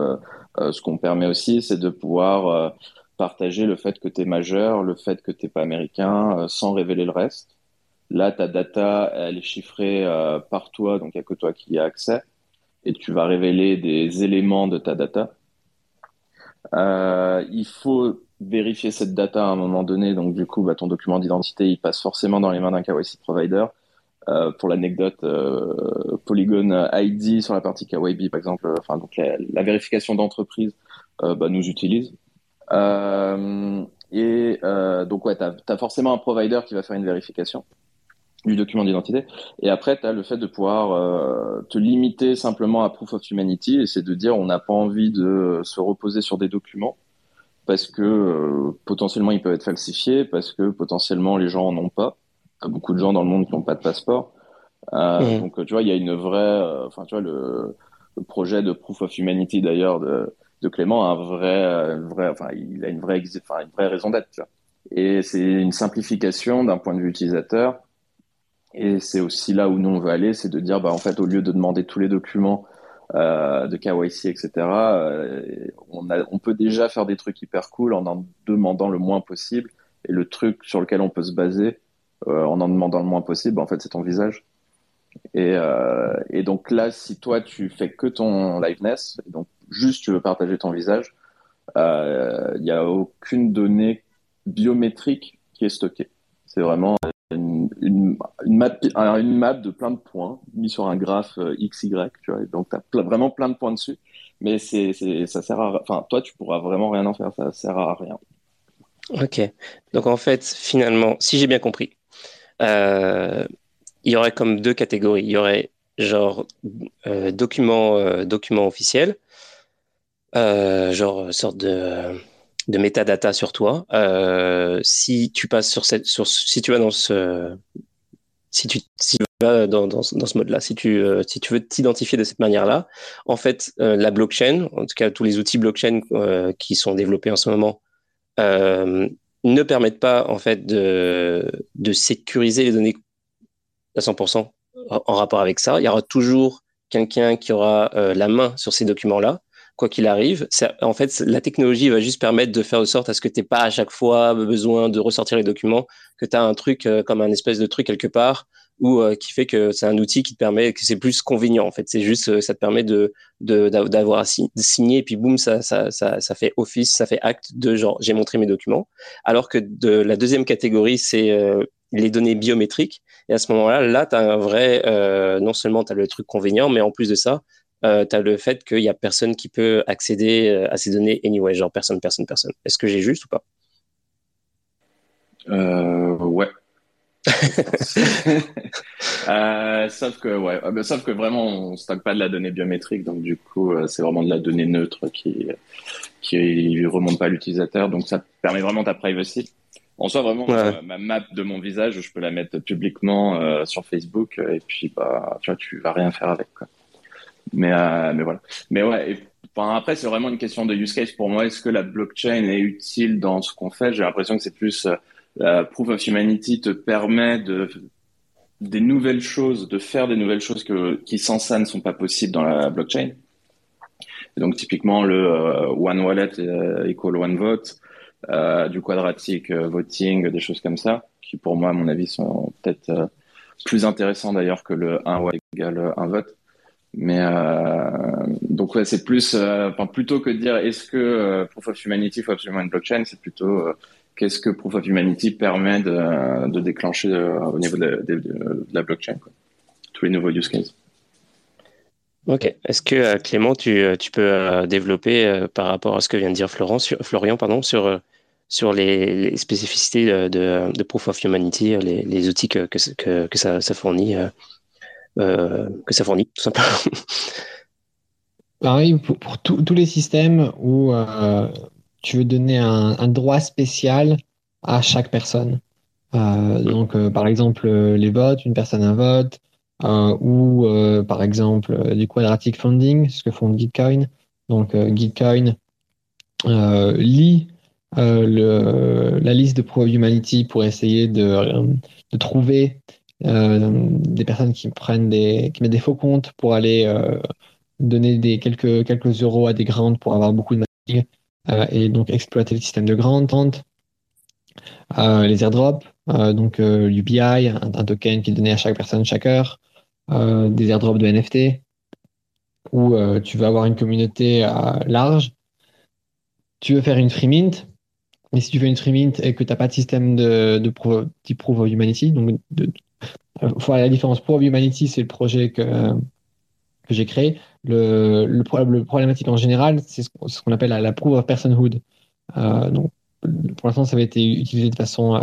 ce qu'on permet aussi, c'est de pouvoir partager le fait que tu es majeur, le fait que tu pas américain, sans révéler le reste. Là, ta data, elle est chiffrée par toi, donc il n'y a que toi qui y as accès et tu vas révéler des éléments de ta data. Euh, il faut vérifier cette data à un moment donné. Donc, du coup, bah, ton document d'identité, il passe forcément dans les mains d'un KYC provider. Euh, pour l'anecdote, euh, Polygon ID sur la partie KYB, par exemple, enfin, donc la, vérification d'entreprise bah, nous utilise. Et donc, ouais, tu as, forcément un provider qui va faire une vérification du document d'identité. Et après, tu as le fait de pouvoir euh, te limiter simplement à Proof of Humanity, et c'est de dire on n'a pas envie de se reposer sur des documents, parce que euh, potentiellement ils peuvent être falsifiés, parce que potentiellement les gens en ont pas. Il y a beaucoup de gens dans le monde qui n'ont pas de passeport. Euh, mmh. Donc tu vois, il y a une vraie... Euh, enfin, tu vois, le, le, projet de Proof of Humanity d'ailleurs de, de Clément a un vrai, vrai, enfin, il a une vraie, enfin, une vraie raison d'être. Et c'est une simplification d'un point de vue utilisateur et c'est aussi là où nous on veut aller, c'est de dire, bah, en fait, au lieu de demander tous les documents euh, de KYC, etc., euh, on, a, on peut déjà faire des trucs hyper cool en en demandant le moins possible. Et le truc sur lequel on peut se baser, euh, en en demandant le moins possible, bah, en fait, c'est ton visage. Et, euh, et donc là, si toi, tu fais que ton liveness, donc juste tu veux partager ton visage, euh, il n'y a aucune donnée biométrique qui est stockée. C'est vraiment une, une, map, une map de plein de points mis sur un graphe euh, XY, tu vois. Donc, tu as vraiment plein de points dessus. Mais c'est, ça sert à, enfin, toi, tu pourras vraiment rien en faire. Ça sert à rien. Ok. Donc, en fait, finalement, si j'ai bien compris, euh, il y aurait comme deux catégories. Il y aurait genre euh, documents, euh, documents officiels genre sorte de de metadata sur toi. si tu passes sur cette, sur, si tu vas dans ce, si tu, vas dans, dans, ce mode-là, si tu, si tu veux t'identifier de cette manière-là, en fait, la blockchain, en tout cas tous les outils blockchain qui sont développés en ce moment, ne permettent pas en fait de, de sécuriser les données à 100% en rapport avec ça. Il y aura toujours quelqu'un qui aura euh, la main sur ces documents-là, quoi qu'il arrive. En fait, la technologie va juste permettre de faire de sorte à ce que tu n'aies pas à chaque fois besoin de ressortir les documents, que tu as un truc euh, comme un espèce de truc quelque part ou euh, qui fait que c'est un outil qui te permet que c'est plus convenient en fait c'est juste ça te permet de d'avoir signé et puis boum ça, fait office ça fait acte de genre j'ai montré mes documents alors que de la deuxième catégorie c'est les données biométriques. Et à ce moment-là, là, tu as un vrai, euh, non seulement tu as le truc convenient, mais en plus de ça, euh, tu as le fait qu'il n'y a personne qui peut accéder euh, à ces données anyway, genre personne, personne, personne. Est-ce que j'ai juste ou pas? Euh, Ouais. (laughs) (laughs) sauf que ouais, ah, sauf que vraiment on stocke pas de la donnée biométrique, donc du coup c'est vraiment de la donnée neutre qui qui remonte pas à l'utilisateur, donc ça permet vraiment ta privacy. En soi, vraiment, ma, map de mon visage, je peux la mettre publiquement euh, sur Facebook euh, et puis, bah, tu vois, tu vas rien faire avec. Quoi. Mais, euh, mais voilà. Mais ouais. Après, c'est vraiment une question de use case pour moi. Est-ce que la blockchain est utile dans ce qu'on fait? J'ai l'impression que c'est plus la proof of humanity te permet de des nouvelles choses, de faire des nouvelles choses que, qui sans ça ne sont pas possibles dans la blockchain. donc typiquement le one wallet equal one vote, euh, du quadratique euh, voting, des choses comme ça, qui pour moi, à mon avis, sont peut-être euh, plus intéressants d'ailleurs que le 1 voix égale 1 vote. Mais donc ouais, c'est plus, enfin plutôt que de dire est-ce que Proof of Humanity faut absolument une blockchain, c'est plutôt qu'est-ce que Proof of Humanity permet de, déclencher au niveau de, la blockchain, tous les nouveaux use cases. Ok. Est-ce que Clément, tu, peux développer par rapport à ce que vient de dire Florent, sur, Florian pardon, sur sur les, spécificités de, Proof of Humanity, les, outils que, que, ça, fournit, euh, euh, que ça fournit, tout simplement. (laughs) Pareil, pour, pour tous les systèmes où euh, tu veux donner un, un, droit spécial à chaque personne. donc, par exemple, les votes, une personne un vote, ou par exemple du quadratic funding, ce que font Gitcoin. Donc, Gitcoin lit euh, le, la liste de Proof of Humanity pour essayer de, de trouver euh, des personnes qui prennent des, qui mettent des faux comptes pour aller euh, donner des quelques, quelques euros à des grandes pour avoir beaucoup de matériel et donc exploiter le système de grant les airdrops, donc l'UBI, un, token qui est donné à chaque personne chaque heure, des airdrops de NFT, où tu vas avoir une communauté large. Tu veux faire une free mint, mais si tu fais une free mint et que tu n'as pas de système de, de type Proof of Humanity, donc de, faut la différence. Proof of Humanity, c'est le projet que, j'ai créé. Le, le, problématique en général, c'est ce qu'on appelle la, Proof of Personhood. Euh, donc, pour l'instant, ça avait été utilisé de façon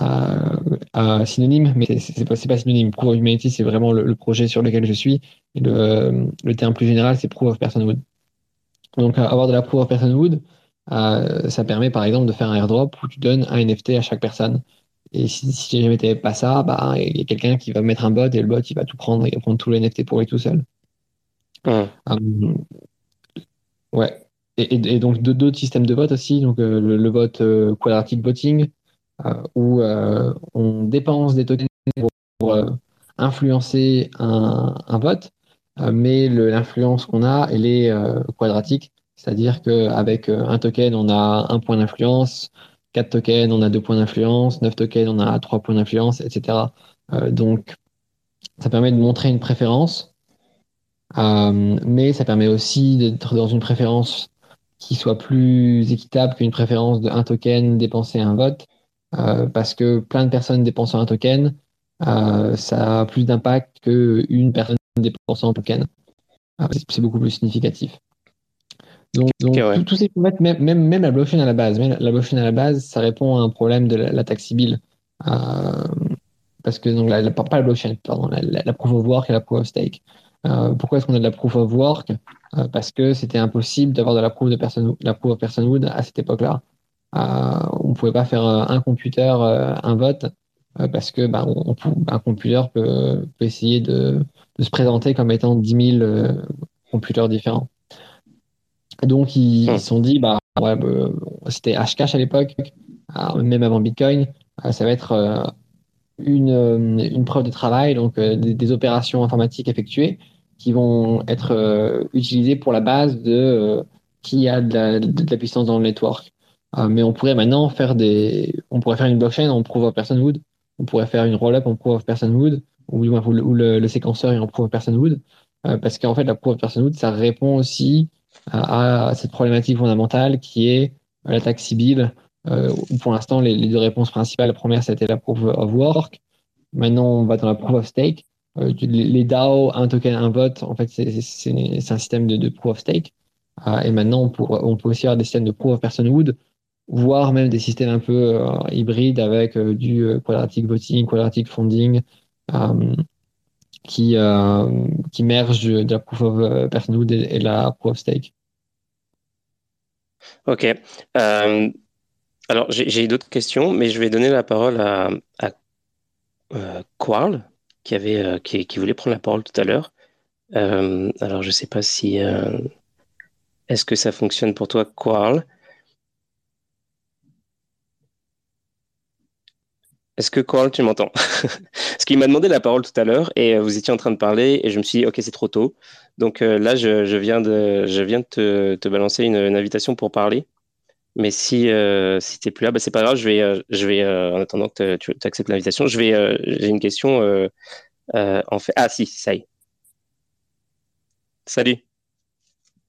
euh, synonyme, mais c'est pas, pas synonyme. Proof of Humanity, c'est vraiment le, projet sur lequel je suis. Le, terme plus général, c'est Proof of Personhood. Donc, avoir de la Proof of Personhood, euh, ça permet par exemple de faire un airdrop où tu donnes un NFT à chaque personne. Et si, si jamais tu pas ça, bah, il y a quelqu'un qui va mettre un bot et le bot il va tout prendre, il va prendre tous les NFT pour lui tout seul. Euh, ouais. Et, et, donc d'autres systèmes de vote aussi, donc euh, le, le, vote quadratic voting, où on dépense des tokens pour, influencer un, un vote, mais l'influence qu'on a, elle est quadratique. C'est-à-dire qu'avec euh, un token, on a un point d'influence, quatre tokens, on a deux points d'influence, neuf tokens, on a trois points d'influence, etc. Euh, donc, ça permet de montrer une préférence, euh, mais ça permet aussi d'être dans une préférence qui soit plus équitable qu'une préférence de un token dépensé à un vote, parce que plein de personnes dépensant un token, ça a plus d'impact qu'une personne dépensant un token. c'est beaucoup plus significatif. Donc, tout, ces même, même, même, la blockchain à la base, même la blockchain à la base, ça répond à un problème de la, la taxibile. Euh, parce que, donc, la, pas la blockchain, pardon, la, proof of work et la proof of stake. Euh, pourquoi est-ce qu'on a de la proof of work? Parce que c'était impossible d'avoir de la proof de personne, la proof of personhood à cette époque-là. on ne pouvait pas faire un computer, un vote, parce que bah, un computer peut, peut essayer de, de, se présenter comme étant 10 000 computers différents. Donc, ils se sont dit, bah, ouais, bah, c'était Hashcash à l'époque, même avant Bitcoin, euh, ça va être euh, une, euh, une preuve de travail, donc des, opérations informatiques effectuées qui vont être utilisées pour la base de qui a de la, de la, puissance dans le network. mais on pourrait maintenant faire des, on pourrait faire une blockchain en proof of personhood, on pourrait faire une roll-up en proof of personhood, ou, ou le, le, séquenceur est en proof of personhood, parce qu'en fait la proof of personhood, ça répond aussi à, cette problématique fondamentale qui est l'attaque civile. Euh, pour l'instant, les, deux réponses principales, la première, c'était la proof of work. Maintenant, on va dans la proof of stake. Euh, les DAO, un token, un vote, en fait, c'est un système de, proof of stake. Euh, et maintenant, on, peut aussi avoir des systèmes de proof of personhood, voire même des systèmes un peu hybrides avec du quadratic voting, quadratic funding, qui, qui mergent de la proof of personhood et, et la proof of stake. Ok. Euh, alors, j'ai d'autres questions, mais je vais donner la parole à, euh, Quarl, qui, avait, euh, qui, voulait prendre la parole tout à l'heure. alors, je ne sais pas si. Est-ce que ça fonctionne pour toi, Quarl? Est-ce que Quarl, tu m'entends? (laughs) Parce qu'il m'a demandé la parole tout à l'heure et vous étiez en train de parler et je me suis dit, ok, c'est trop tôt. Donc euh, là, je, viens de, je viens de te, balancer une, invitation pour parler. Mais si, euh, si tu n'es plus là, bah, c'est pas grave. Je vais, euh, je vais en attendant que tu acceptes l'invitation, je vais, j'ai une question. en fait, ah si, ça y est. Salut.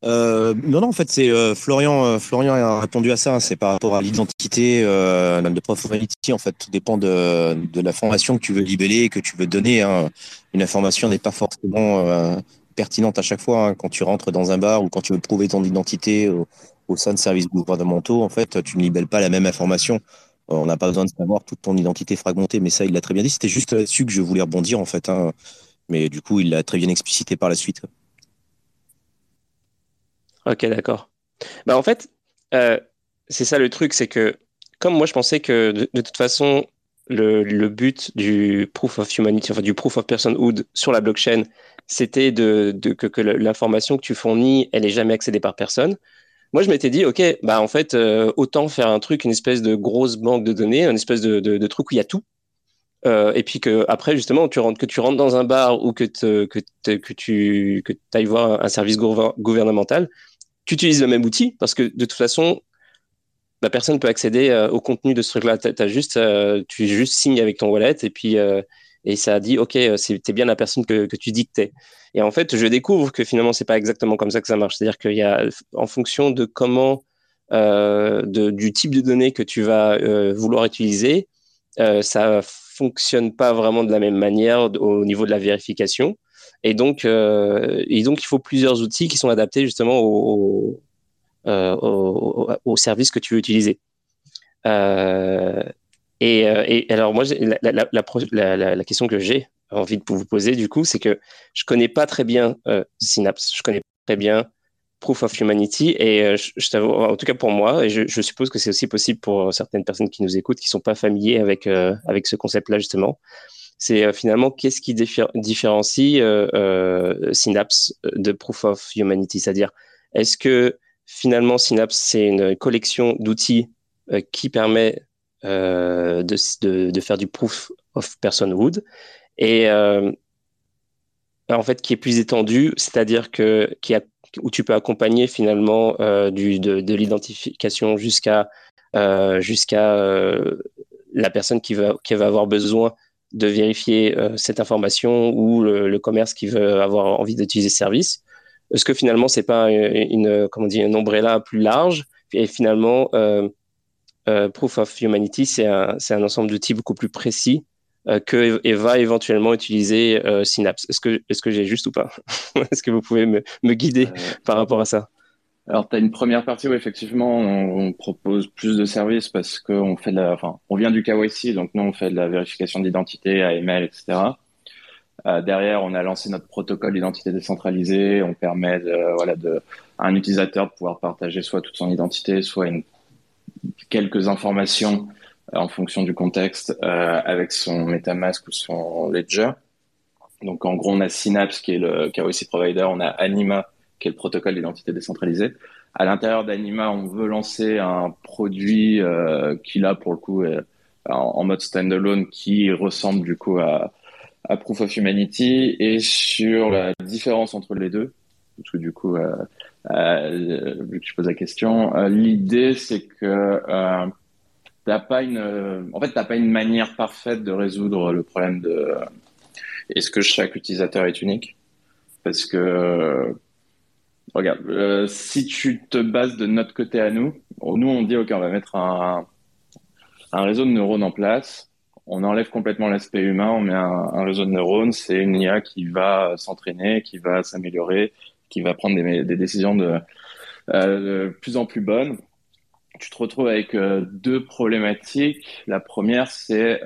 Non, non, en fait, c'est Florian. Florian a répondu à ça. Hein. c'est par rapport à l'identité de Prof En fait, tout dépend de, de, la formation que tu veux libeller, que tu veux donner. Hein. Une information n'est pas forcément pertinente à chaque fois. Hein. Quand tu rentres dans un bar ou quand tu veux prouver ton identité au, sein de services gouvernementaux, en fait, tu ne libelles pas la même information. Euh, on n'a pas besoin de savoir toute ton identité fragmentée, mais ça, il l'a très bien dit. C'était juste là-dessus que je voulais rebondir, en fait. Mais du coup, il l'a très bien explicité par la suite. Ok, d'accord. Bah, en fait, euh, c'est ça le truc, c'est que comme moi, je pensais que de, toute façon, le, le, but du proof of humanity, enfin du proof of personhood sur la blockchain, c'était de, que, que l'information que tu fournis, elle est jamais accédée par personne. Moi, je m'étais dit, OK, bah, en fait, euh, autant faire un truc, une espèce de grosse banque de données, une espèce de, de, de truc où il y a tout. Euh, et puis que après, justement, tu rentres, que tu rentres dans un bar ou que, te, que, que tu que ailles voir un service gouvernemental, tu utilises le même outil parce que de toute façon, la personne peut accéder euh, au contenu de ce truc-là. As juste, euh, tu juste signes avec ton wallet et puis euh, et ça dit ok c'était bien la personne que, que tu dictais et en fait je découvre que finalement c'est pas exactement comme ça que ça marche. C'est à dire qu'il y a en fonction de comment de, du type de données que tu vas vouloir utiliser ça fonctionne pas vraiment de la même manière au niveau de la vérification et donc et donc il faut plusieurs outils qui sont adaptés justement au, au, au service que tu veux utiliser. Euh, et, euh, alors, moi, la, question que j'ai envie de vous poser, du coup, c'est que je connais pas très bien euh, Synapse, je connais très bien Proof of Humanity, et euh, je, en tout cas pour moi, et je, je suppose que c'est aussi possible pour certaines personnes qui nous écoutent, qui sont pas familiers avec, euh, avec ce concept-là, justement, c'est finalement qu'est-ce qui différencie Synapse de Proof of Humanity, c'est-à-dire, est-ce que finalement Synapse, c'est une collection d'outils qui permet euh, de, de, de, faire du proof of personhood et euh, en fait qui est plus étendu, c'est-à-dire que qui a, où tu peux accompagner finalement euh, du, de, de l'identification jusqu'à euh, jusqu'à euh, la personne qui va, qui va avoir besoin de vérifier euh, cette information ou le, le, commerce qui veut avoir envie d'utiliser ce service. Est-ce que finalement c'est pas une, une comment dire une ombrella plus large? Et finalement euh, Proof of Humanity, c'est un, un, ensemble d'outils beaucoup plus précis euh, que et va éventuellement utiliser euh, Synapse. Est-ce que, est-ce que j'ai juste ou pas? (laughs) Est-ce que vous pouvez me, me guider par rapport à ça? Alors, tu as une première partie où effectivement on, propose plus de services parce qu'on fait de la, enfin, on vient du KYC, donc nous on fait de la vérification d'identité, AML, etc. derrière, on a lancé notre protocole d'identité décentralisée. On permet de, voilà, de, à un utilisateur de pouvoir partager soit toute son identité, soit quelques informations en fonction du contexte avec son MetaMask ou son Ledger. Donc en gros, on a Synapse qui est le KYC provider, on a Anima qui est le protocole d'identité décentralisée. À l'intérieur d'Anima, on veut lancer un produit euh, qui là pour le coup est en, mode standalone qui ressemble du coup à, Proof of Humanity et sur la différence entre les deux. Parce que du coup, euh, euh, vu que je pose la question, euh, l'idée c'est que t'as pas une, en fait, t'as pas une manière parfaite de résoudre le problème de est-ce que chaque utilisateur est unique? Parce que, regarde, euh, si tu te bases de notre côté à nous, nous on dit, OK, on va mettre un, réseau de neurones en place, on enlève complètement l'aspect humain, on met un, réseau de neurones, c'est une IA qui va s'entraîner, qui va s'améliorer, qui va prendre des, décisions de, euh, de, plus en plus bonnes. Tu te retrouves avec euh, deux problématiques. La première, c'est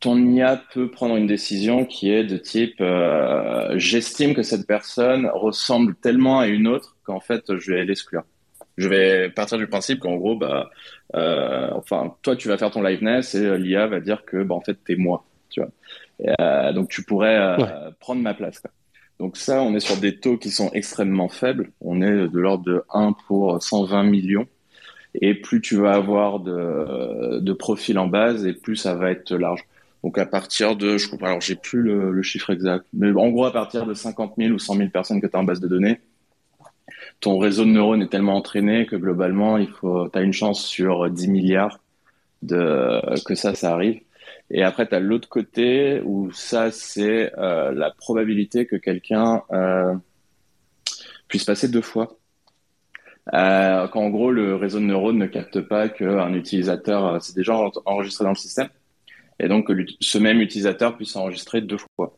ton IA peut prendre une décision qui est de type euh, j'estime que cette personne ressemble tellement à une autre qu'en fait je vais l'exclure. Je vais partir du principe qu'en gros bah euh, enfin toi tu vas faire ton liveness et l'IA va dire que bah en fait t'es moi, tu vois. Et, euh, donc tu pourrais euh, prendre ma place. Quoi. Donc ça on est sur des taux qui sont extrêmement faibles. On est de l'ordre de 1 pour 120 millions. Et plus tu vas avoir de, de profils en base et plus ça va être large. Donc à partir de, je comprends, alors j'ai plus le, chiffre exact, mais en gros à partir de 50 000 ou 100 000 personnes que tu as en base de données, ton réseau de neurones est tellement entraîné que globalement il faut, as une chance sur 10 milliards de que ça, ça arrive. Et après tu l'autre côté où ça c'est euh, la probabilité que quelqu'un euh, puisse passer deux fois. Euh, quand en gros le réseau de neurones ne capte pas qu'un utilisateur c'est déjà enregistré dans le système et donc ce même utilisateur puisse enregistrer deux fois.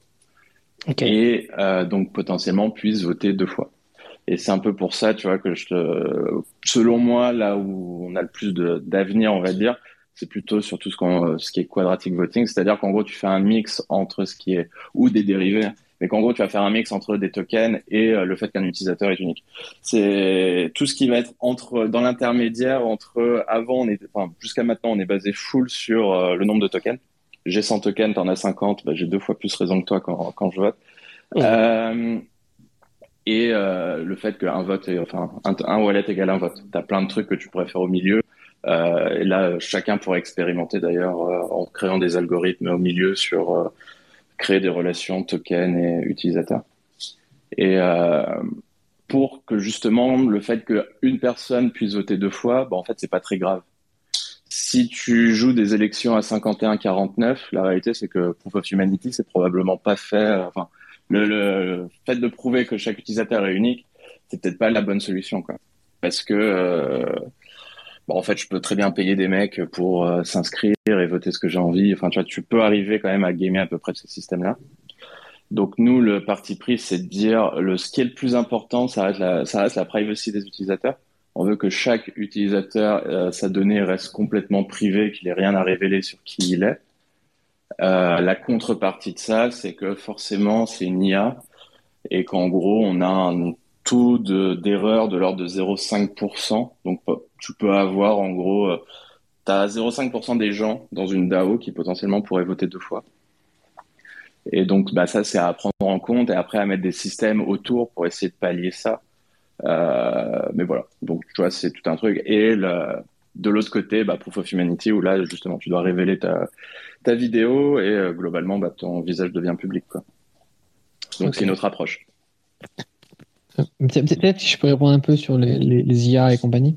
Et euh, donc potentiellement puisse voter deux fois. Et c'est un peu pour ça, tu vois, que je te... selon moi, là où on a le plus d'avenir, on va dire, c'est plutôt sur tout ce, qu'on, ce qui est quadratic voting, c'est-à-dire qu'en gros, tu fais un mix entre ce qui est, ou des dérivés, mais qu'en gros, tu vas faire un mix entre des tokens et euh, le fait qu'un utilisateur est unique. C'est tout ce qui va être entre, dans l'intermédiaire entre, avant, on enfin, jusqu'à maintenant, on est basé full sur euh, le nombre de tokens j'ai 100 tokens, t'en as 50, bah, j'ai deux fois plus raison que toi quand, quand je vote. Euh, et euh, le fait qu'un vote, est, enfin, un, wallet égale un vote. Tu as plein de trucs que tu pourrais faire au milieu. Euh, et là, chacun pourrait expérimenter d'ailleurs en créant des algorithmes au milieu sur créer des relations token et utilisateur. Et pour que justement le fait qu'une personne puisse voter deux fois, bah, en fait, c'est pas très grave si tu joues des élections à 51-49, la réalité c'est que Proof of Humanity c'est probablement pas fait. Euh, enfin, le, fait de prouver que chaque utilisateur est unique, c'est peut-être pas la bonne solution. Parce que euh, bon, en fait, je peux très bien payer des mecs pour euh, s'inscrire et voter ce que j'ai envie. Enfin, tu vois, tu peux arriver quand même à gamer à peu près de ce système-là. Donc nous, le parti pris, c'est de dire le ce qui est le plus important, ça reste la privacy des utilisateurs. On veut que chaque utilisateur, euh, sa donnée reste complètement privée, qu'il ait rien à révéler sur qui il est. Euh, la contrepartie de ça, c'est que forcément, c'est une IA et qu'en gros, on a un taux d'erreur de, l'ordre de 0,5%. Donc, tu peux avoir en gros, tu as 0,5% des gens dans une DAO qui potentiellement pourraient voter deux fois. Et donc, bah, ça, c'est à prendre en compte et après à mettre des systèmes autour pour essayer de pallier ça. Euh, mais voilà, donc tu vois, c'est tout un truc. Et de l'autre côté, bah, Proof of Humanity, où là, justement, tu dois révéler ta, ta vidéo et euh, globalement, bah, ton visage devient public. Quoi. Donc, c'est une autre approche. Peut-être que je peux répondre un peu sur les, les, IA et compagnie.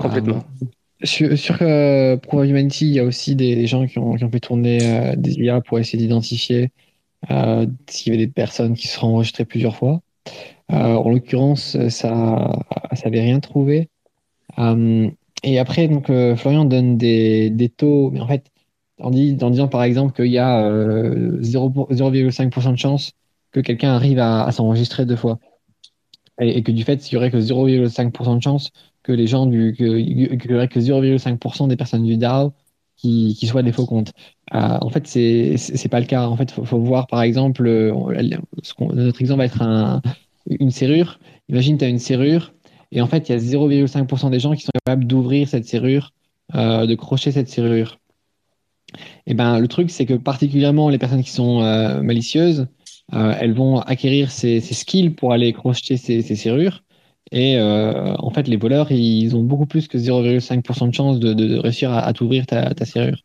Complètement. Euh, sur, sur Proof of Humanity, il y a aussi des, gens qui ont, qui ont, fait tourner des IA pour essayer d'identifier s'il y avait des personnes qui seraient enregistrées plusieurs fois. Euh, en l'occurrence, ça n'avait rien trouvé. Euh, et après, donc, euh, Florian donne des, des, taux, mais en fait, en, disant par exemple qu'il y a 0,5% de chance que quelqu'un arrive à, s'enregistrer deux fois. Et, que du fait, il y aurait que 0,5% de chance que les gens du, que, que 0,5% des personnes du DAO qui, qui soient des faux comptes. en fait, c'est c'est pas le cas. En fait, faut, faut voir par exemple, notre exemple va être un, une serrure. Imagine, tu as une serrure et en fait, il y a 0,5% des gens qui sont capables d'ouvrir cette serrure, euh, de crocher cette serrure. Et ben, le truc, c'est que particulièrement les personnes qui sont euh, malicieuses, euh, elles vont acquérir ces, skills pour aller crocheter ces, serrures. Et en fait, les voleurs, ils ont beaucoup plus que 0,5% de chance de, réussir à, t'ouvrir ta, serrure.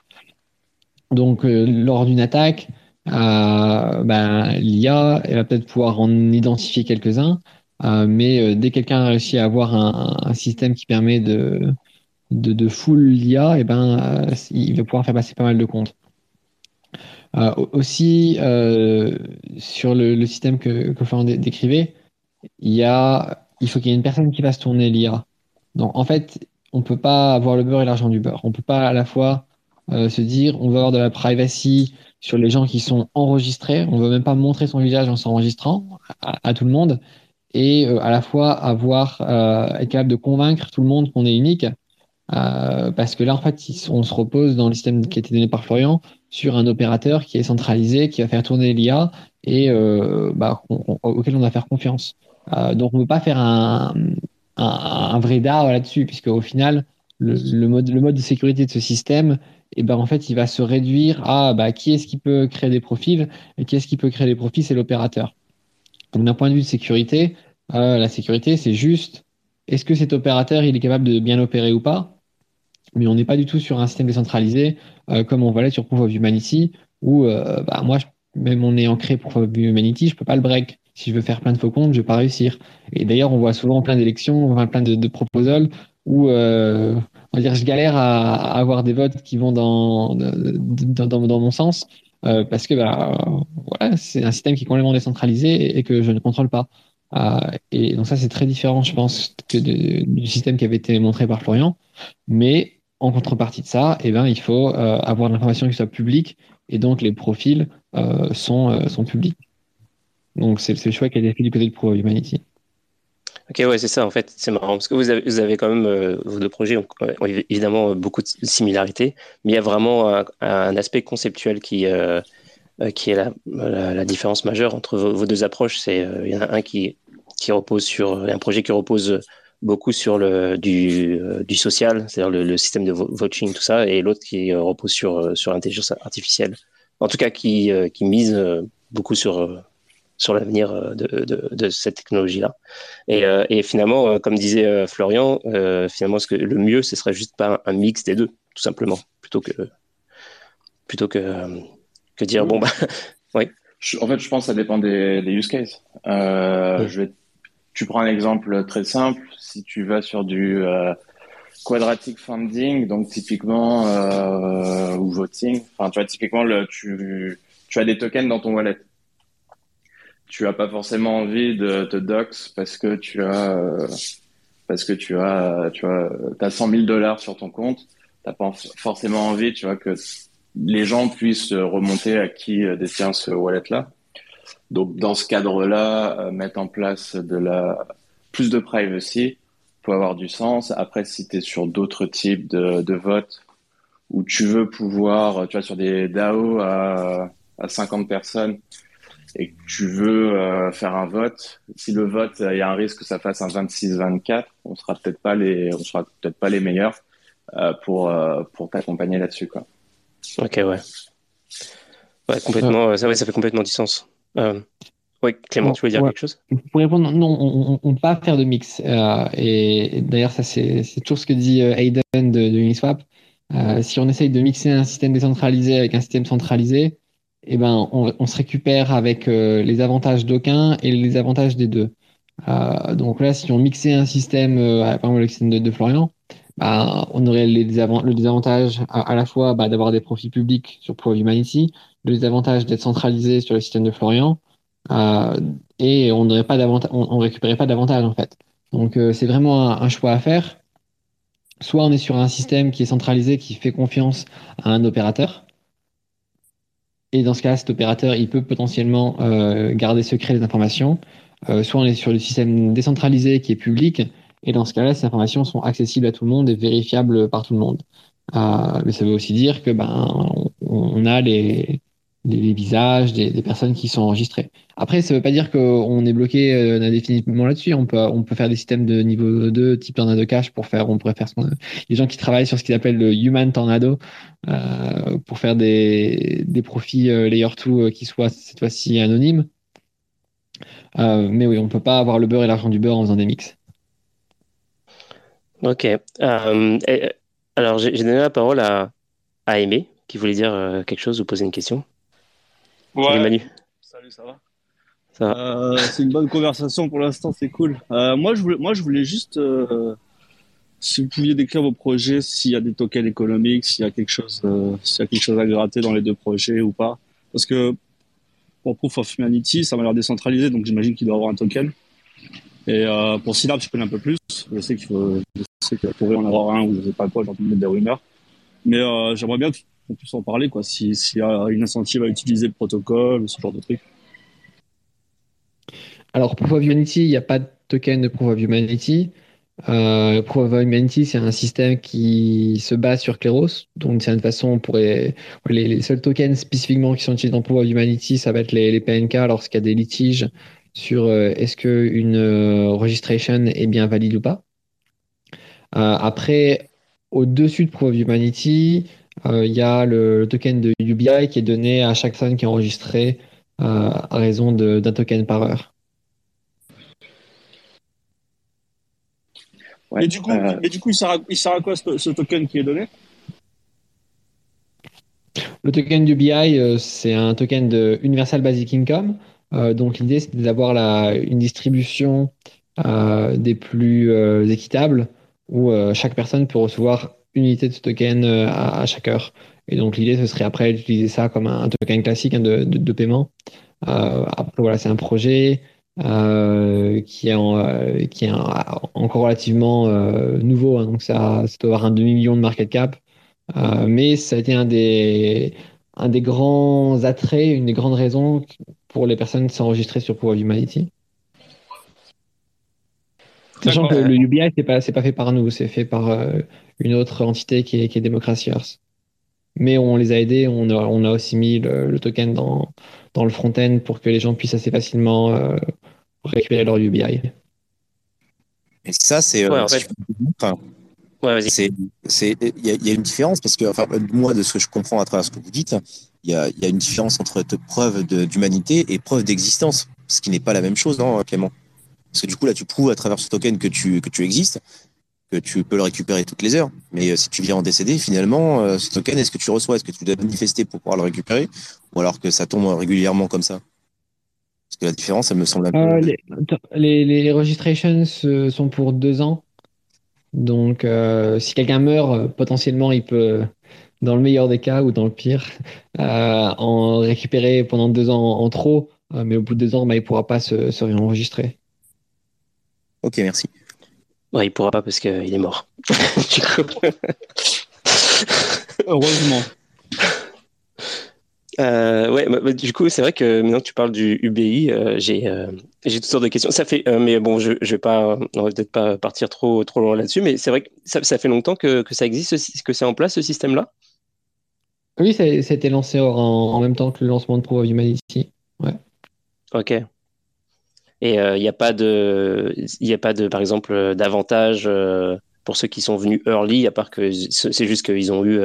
Donc, lors d'une attaque, ben, l'IA, elle va peut-être pouvoir en identifier quelques-uns, euh, mais euh, dès que quelqu'un a réussi à avoir un, système qui permet de, de, full l'IA, eh ben, euh, il va pouvoir faire passer pas mal de comptes. aussi, sur le, système que, que Florent décrivait, il, y a, il faut qu'il y ait une personne qui fasse tourner l'IA. Donc, en fait, on ne peut pas avoir le beurre et l'argent du beurre. On ne peut pas à la fois se dire on va avoir de la privacy sur les gens qui sont enregistrés. On ne veut même pas montrer son visage en s'enregistrant à, tout le monde et euh, à la fois avoir euh, être capable de convaincre tout le monde qu'on est unique. Euh, parce que là, en fait, on se repose dans le système qui a été donné par Florian sur un opérateur qui est centralisé, qui va faire tourner l'IA et bah, auquel on va faire confiance. donc, on ne peut pas faire un, un, vrai DAO là-dessus, puisque au final, le, mode, le mode de sécurité de ce système, et ben, en fait, il va se réduire à bah, qui est-ce qui peut créer des profils et qui est-ce qui peut créer des profils, c'est l'opérateur. Donc d'un point de vue de sécurité, euh, la sécurité, c'est juste est-ce que cet opérateur il est capable de bien opérer ou pas? Mais on n'est pas du tout sur un système décentralisé euh, comme on voit sur Proof of Humanity, où euh, bah, moi, même en ayant créé Proof of Humanity, je peux pas le break. Si je veux faire plein de faux comptes, je vais pas réussir. Et d'ailleurs, on voit souvent plein d'élections, plein de, de proposals où on va dire je galère à, avoir des votes qui vont dans, dans, dans, dans mon sens euh, parce que bah, voilà, c'est un système qui est complètement décentralisé et, que je ne contrôle pas. Euh, et donc ça, c'est très différent, je pense, que du système qui avait été montré par Florian. Mais en contrepartie de ça, eh ben, il faut euh, avoir l'information qui soit publique et donc les profils sont, sont publics. Donc c'est le choix qui a été fait du côté de Pro Humanity. Ok, ouais, c'est ça, en fait, c'est marrant, parce que vous avez, vous avez quand même, euh, vos deux projets ont, évidemment beaucoup de similarités, mais il y a vraiment un, aspect conceptuel qui, euh, euh, qui est la, différence majeure entre vos, deux approches. C'est, il y en a un qui, qui repose sur, un projet qui repose beaucoup sur le, du, du social, c'est-à-dire le, système de voting, tout ça, et l'autre qui repose sur, sur l'intelligence artificielle. En tout cas, qui, qui mise beaucoup sur sur l'avenir euh, de, cette technologie-là. Et, euh, finalement, euh, comme disait Florian, finalement, ce que, le mieux, ce serait juste pas un, mix des deux, tout simplement, plutôt que, plutôt que, que dire, bon, bah, (laughs) oui. En fait, je pense que ça dépend des, use cases. je vais, tu prends un exemple très simple. Si tu vas sur du quadratic funding, donc typiquement, ou voting, enfin, tu vois, typiquement, le, tu, tu as des tokens dans ton wallet tu as pas forcément envie de te dox parce que tu as euh, parce que tu as tu as as 100 000 dollars sur ton compte. T'as pas forcément envie tu vois que les gens puissent remonter à qui euh, détient ce wallet là donc dans ce cadre là euh, mettre en place de la plus de privacy peut avoir du sens. Après si tu es sur d'autres types de, de votes où tu veux pouvoir tu vois sur des DAO à, à 50 personnes et que tu veux euh, faire un vote, si le vote, il y a un risque que ça fasse un 26-24, on sera peut-être pas les, on sera peut-être pas les meilleurs euh, pour euh, pour t'accompagner là-dessus, quoi. Ok, ouais. Ouais, complètement. Ça, ouais, ça fait complètement du sens. oui, Clément, tu voulais dire quelque chose? Pour répondre, non, on ne peut pas faire de mix. et, d'ailleurs, ça c'est toujours ce que dit Hayden de, de Uniswap. si on essaye de mixer un système décentralisé avec un système centralisé, eh ben, on, se récupère avec euh, les avantages d'aucun et les avantages des deux. Euh, donc là, si on mixait un système, euh, par exemple le système de, Florian, bah, on aurait les le désavantage à, la fois bah, d'avoir des profits publics sur Pro Humanity, le désavantage d'être centralisé sur le système de Florian, et on n'aurait pas d'avantage, on, récupérait pas d'avantage en fait. Donc c'est vraiment un, choix à faire. Soit on est sur un système qui est centralisé, qui fait confiance à un opérateur, et dans ce cas, cet opérateur, il peut potentiellement euh, garder secret les informations. Euh, soit on est sur le système décentralisé qui est public, et dans ce cas-là, ces informations sont accessibles à tout le monde et vérifiables par tout le monde. mais ça veut aussi dire que ben, on, a les, les, visages des, personnes qui sont enregistrées. Après, ça ne veut pas dire qu'on est bloqué euh, indéfiniment là-dessus. On peut, on peut faire des systèmes de niveau 2, type tornado cache, pour faire, on pourrait faire les gens qui travaillent sur ce qu'ils appellent le human tornado, euh, pour faire des, des profils euh, layer 2 qui soient cette fois-ci anonymes. mais oui, on ne peut pas avoir le beurre et l'argent du beurre en faisant des mix. Ok. alors, j'ai donné la parole à, à Aimé, qui voulait dire quelque chose ou poser une question. Ouais. Salut Manu. Salut, ça va euh, c'est une bonne conversation pour l'instant, c'est cool. Euh, moi, je voulais, moi, je voulais juste, euh, si vous pouviez décrire vos projets, s'il y a des tokens économiques, s'il y a quelque chose, s'il y a quelque chose à gratter dans les deux projets ou pas. Parce que pour Proof of Humanity, ça m'a l'air décentralisé, donc j'imagine qu'il doit avoir un token. Et pour Synapse, je connais un peu plus. Je sais qu'il faut, je sais qu'il pourrait en avoir un ou je sais pas quoi, mettre des rumeurs. Mais j'aimerais bien qu'on puisse en parler, quoi, s'il y a une incentive à utiliser le protocole, ce genre de trucs. Alors, Proof of Humanity, il n'y a pas de token de Proof of Humanity. Euh, Proof of Humanity, c'est un système qui se base sur Kleros. Donc, d'une certaine façon, on pourrait. Les, seuls tokens spécifiquement qui sont utilisés dans Proof of Humanity, ça va être les, PNK lorsqu'il y a des litiges sur euh, est-ce qu'une euh, registration est bien valide ou pas. Euh, après, au-dessus de Proof of Humanity, il y a le, token de UBI qui est donné à chaque personne qui est enregistrée à raison d'un token par heure. et, du coup, euh, du coup, il sert à, quoi ce, token qui est donné? Le token du BI, euh, c'est un token de Universal Basic Income. Euh, donc l'idée, c'est d'avoir une distribution des plus équitables où chaque personne peut recevoir unité de token à, chaque heure. Et donc l'idée, ce serait après d'utiliser ça comme un, token classique hein, de, paiement. après, voilà, c'est un projet. Euh, qui est, euh, qui encore relativement euh, nouveau, hein, donc ça, doit avoir un demi-million de market cap. mais ça a été un des, grands attraits, une des grandes raisons pour les personnes de s'enregistrer sur Power Humanity. Sachant que le UBI, c'est pas, pas fait par nous, c'est fait par une autre entité qui est, qui est Democracy Earth. Mais on les a aidés, on a, on a aussi mis le, token dans, dans le front-end pour que les gens puissent assez facilement récupérer leur UBI. Et ça, c'est. Ouais, il y, a une différence parce que, enfin, moi, de ce que je comprends à travers ce que vous dites, il y a, y a, une différence entre preuve d'humanité et preuve d'existence, ce qui n'est pas la même chose, non, Clément? Parce que du coup, là, tu prouves à travers ce token que tu, que tu existes, que tu peux le récupérer toutes les heures. Mais euh, si tu viens en décéder, finalement, euh, ce token, est-ce que tu reçois? Est-ce que tu dois manifester pour pouvoir le récupérer? Ou alors que ça tombe régulièrement comme ça? Parce que la différence, elle me semble un peu. Euh, les, les, registrations sont pour deux ans. Donc, si quelqu'un meurt, potentiellement, il peut, dans le meilleur des cas ou dans le pire, en récupérer pendant deux ans en, trop. mais au bout de deux ans, bah, il ne pourra pas se, se réenregistrer. Ok, merci. Ouais, il ne pourra pas parce qu'il est mort. (laughs) (laughs) Heureusement. Euh, ouais, bah, bah, du coup, c'est vrai que maintenant que tu parles du UBI, euh, j'ai euh, j'ai toutes sortes de questions. Ça fait, euh, mais bon, je, je vais pas, on va peut-être pas partir trop trop loin là-dessus, mais c'est vrai que ça, ça, fait longtemps que, que ça existe, que c'est en place ce système-là? Oui, ça, a été lancé en, en, même temps que le lancement de Pro of Humanity. Ouais. Ok. Et il n'y a pas de, il a pas de, par exemple, d'avantage pour ceux qui sont venus early, à part que c'est juste qu'ils ont eu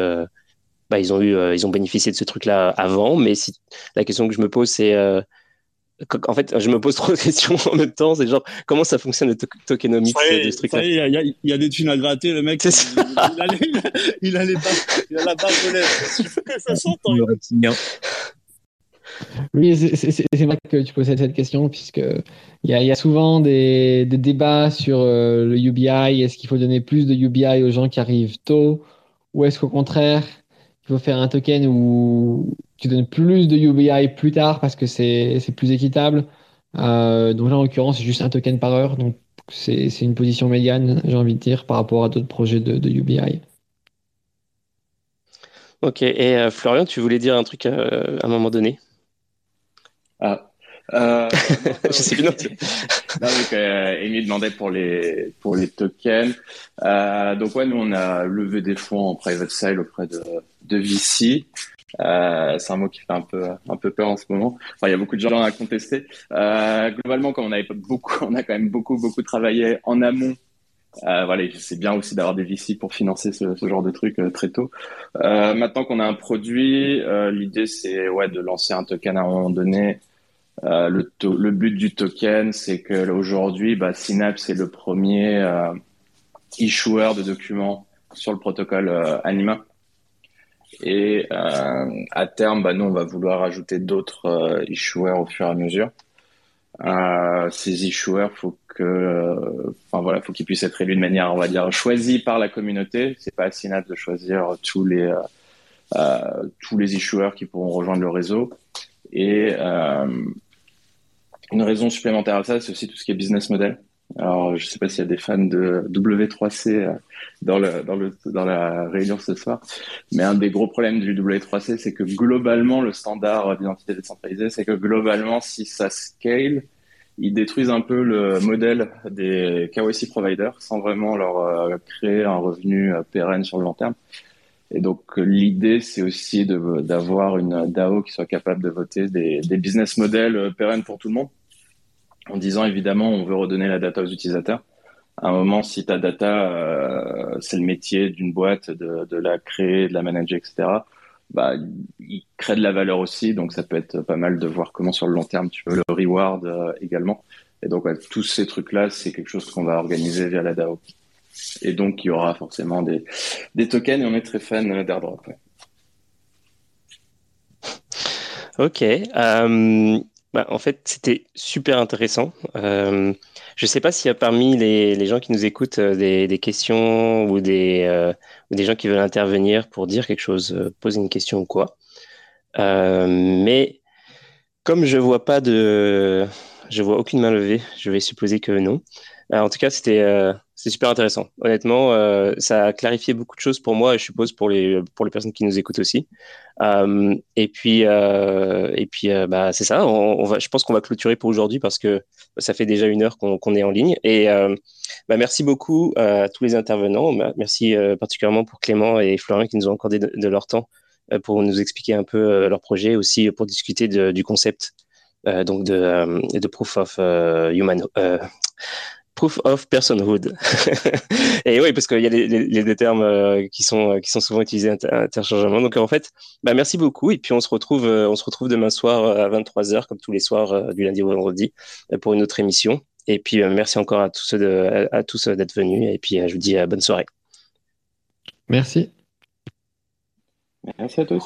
bah, ils ont eu, euh, ils ont bénéficié de ce truc-là avant. Mais si la question que je me pose, c'est euh, en fait, je me pose (laughs) trop de questions en même temps. C'est genre, comment ça fonctionne le tokenomics de ce truc-là? Il y, y, a des thunes à gratter, le mec. Il, il, il, a les il a la barre de lèvres. ça s'entend. Oui, c'est vrai que tu poses cette question, puisqu'il y, y a souvent des, débats sur euh, le UBI. Est-ce qu'il faut donner plus de UBI aux gens qui arrivent tôt? Ou est-ce qu'au contraire, il faut faire un token où tu donnes plus de UBI plus tard parce que c'est plus équitable? Euh, donc là, en l'occurrence, c'est juste un token par heure. Donc c'est une position médiane, j'ai envie de dire, par rapport à d'autres projets de, UBI. Ok, et euh, Florian, tu voulais dire un truc à un moment donné? Ah, Euh, (laughs) je sais plus. Non, donc, euh, demandait pour les pour les tokens. Euh, donc ouais, nous on a levé des fonds en private sale auprès de de VC. Euh, c'est un mot qui fait un peu un peu peur en ce moment. Enfin, il y a beaucoup de gens à contester. Euh, globalement, comme on avait beaucoup, (laughs) on a quand même beaucoup beaucoup travaillé en amont. Euh, c'est bien aussi d'avoir des VC pour financer ce, genre de trucs euh, très tôt. Euh, maintenant qu'on a un produit, l'idée c'est ouais de lancer un token à un moment donné. le, but du token, c'est que aujourd'hui, bah, Synapse est le premier issuer de documents sur le protocole Anima. Et à terme, bah, nous, on va vouloir ajouter d'autres issuers au fur et à mesure. Euh, ces issuers, faut que, enfin voilà, faut qu'ils puissent être élus de manière, on va dire, choisie par la communauté. C'est pas assez de choisir tous les tous les issuers qui pourront rejoindre le réseau. Et une raison supplémentaire à ça, c'est aussi tout ce qui est business model. Alors, je sais pas s'il y a des fans de W3C euh, dans la réunion ce soir, mais un des gros problèmes du W3C, c'est que globalement, le standard d'identité décentralisée, c'est que globalement, si ça scale, ils détruisent un peu le modèle des KYC providers sans vraiment leur euh, créer un revenu euh, pérenne sur le long terme. Et donc, l'idée, c'est aussi d'avoir une DAO qui soit capable de voter des, des business models pérennes pour tout le monde en disant évidemment on veut redonner la data aux utilisateurs. À un moment, si ta data, euh, c'est le métier d'une boîte de, la créer, de la manager, etc., bah, il crée de la valeur aussi. Donc, ça peut être pas mal de voir comment sur le long terme tu veux le reward euh, également. Et donc, tous ces trucs-là, c'est quelque chose qu'on va organiser via la DAO. Et donc, il y aura forcément des, des tokens et on est très fan d'airdrop. Ok. Euh, bah, en fait, c'était super intéressant. Euh, je ne sais pas s'il y a parmi les, gens qui nous écoutent euh, des, questions ou des, euh, ou des gens qui veulent intervenir pour dire quelque chose, poser une question ou quoi. mais comme je vois pas de, je vois aucune main levée, je vais supposer que non. en tout cas, c'était c'est super intéressant. Honnêtement, euh, ça a clarifié beaucoup de choses pour moi et je suppose pour les, personnes qui nous écoutent aussi. Euh, et puis, euh, bah, c'est ça. Je pense qu'on va clôturer pour aujourd'hui parce que ça fait déjà une heure qu'on est en ligne. Et bah, merci beaucoup à tous les intervenants. Merci particulièrement pour Clément et Florian qui nous ont accordé de, leur temps pour nous expliquer un peu leur projet, aussi pour discuter du concept donc de, de Proof of Human proof of personhood. (laughs) et oui, parce qu'il y a les, les, deux termes euh, qui sont euh, qui sont souvent utilisés interchangeablement. Donc en fait, bah, merci beaucoup. Et puis on se retrouve euh, on se retrouve demain soir à 23h comme tous les soirs du lundi au vendredi pour une autre émission. Et puis merci encore à tous de, à, tous d'être venus. Et puis je vous dis bonne soirée. Merci. Merci à tous.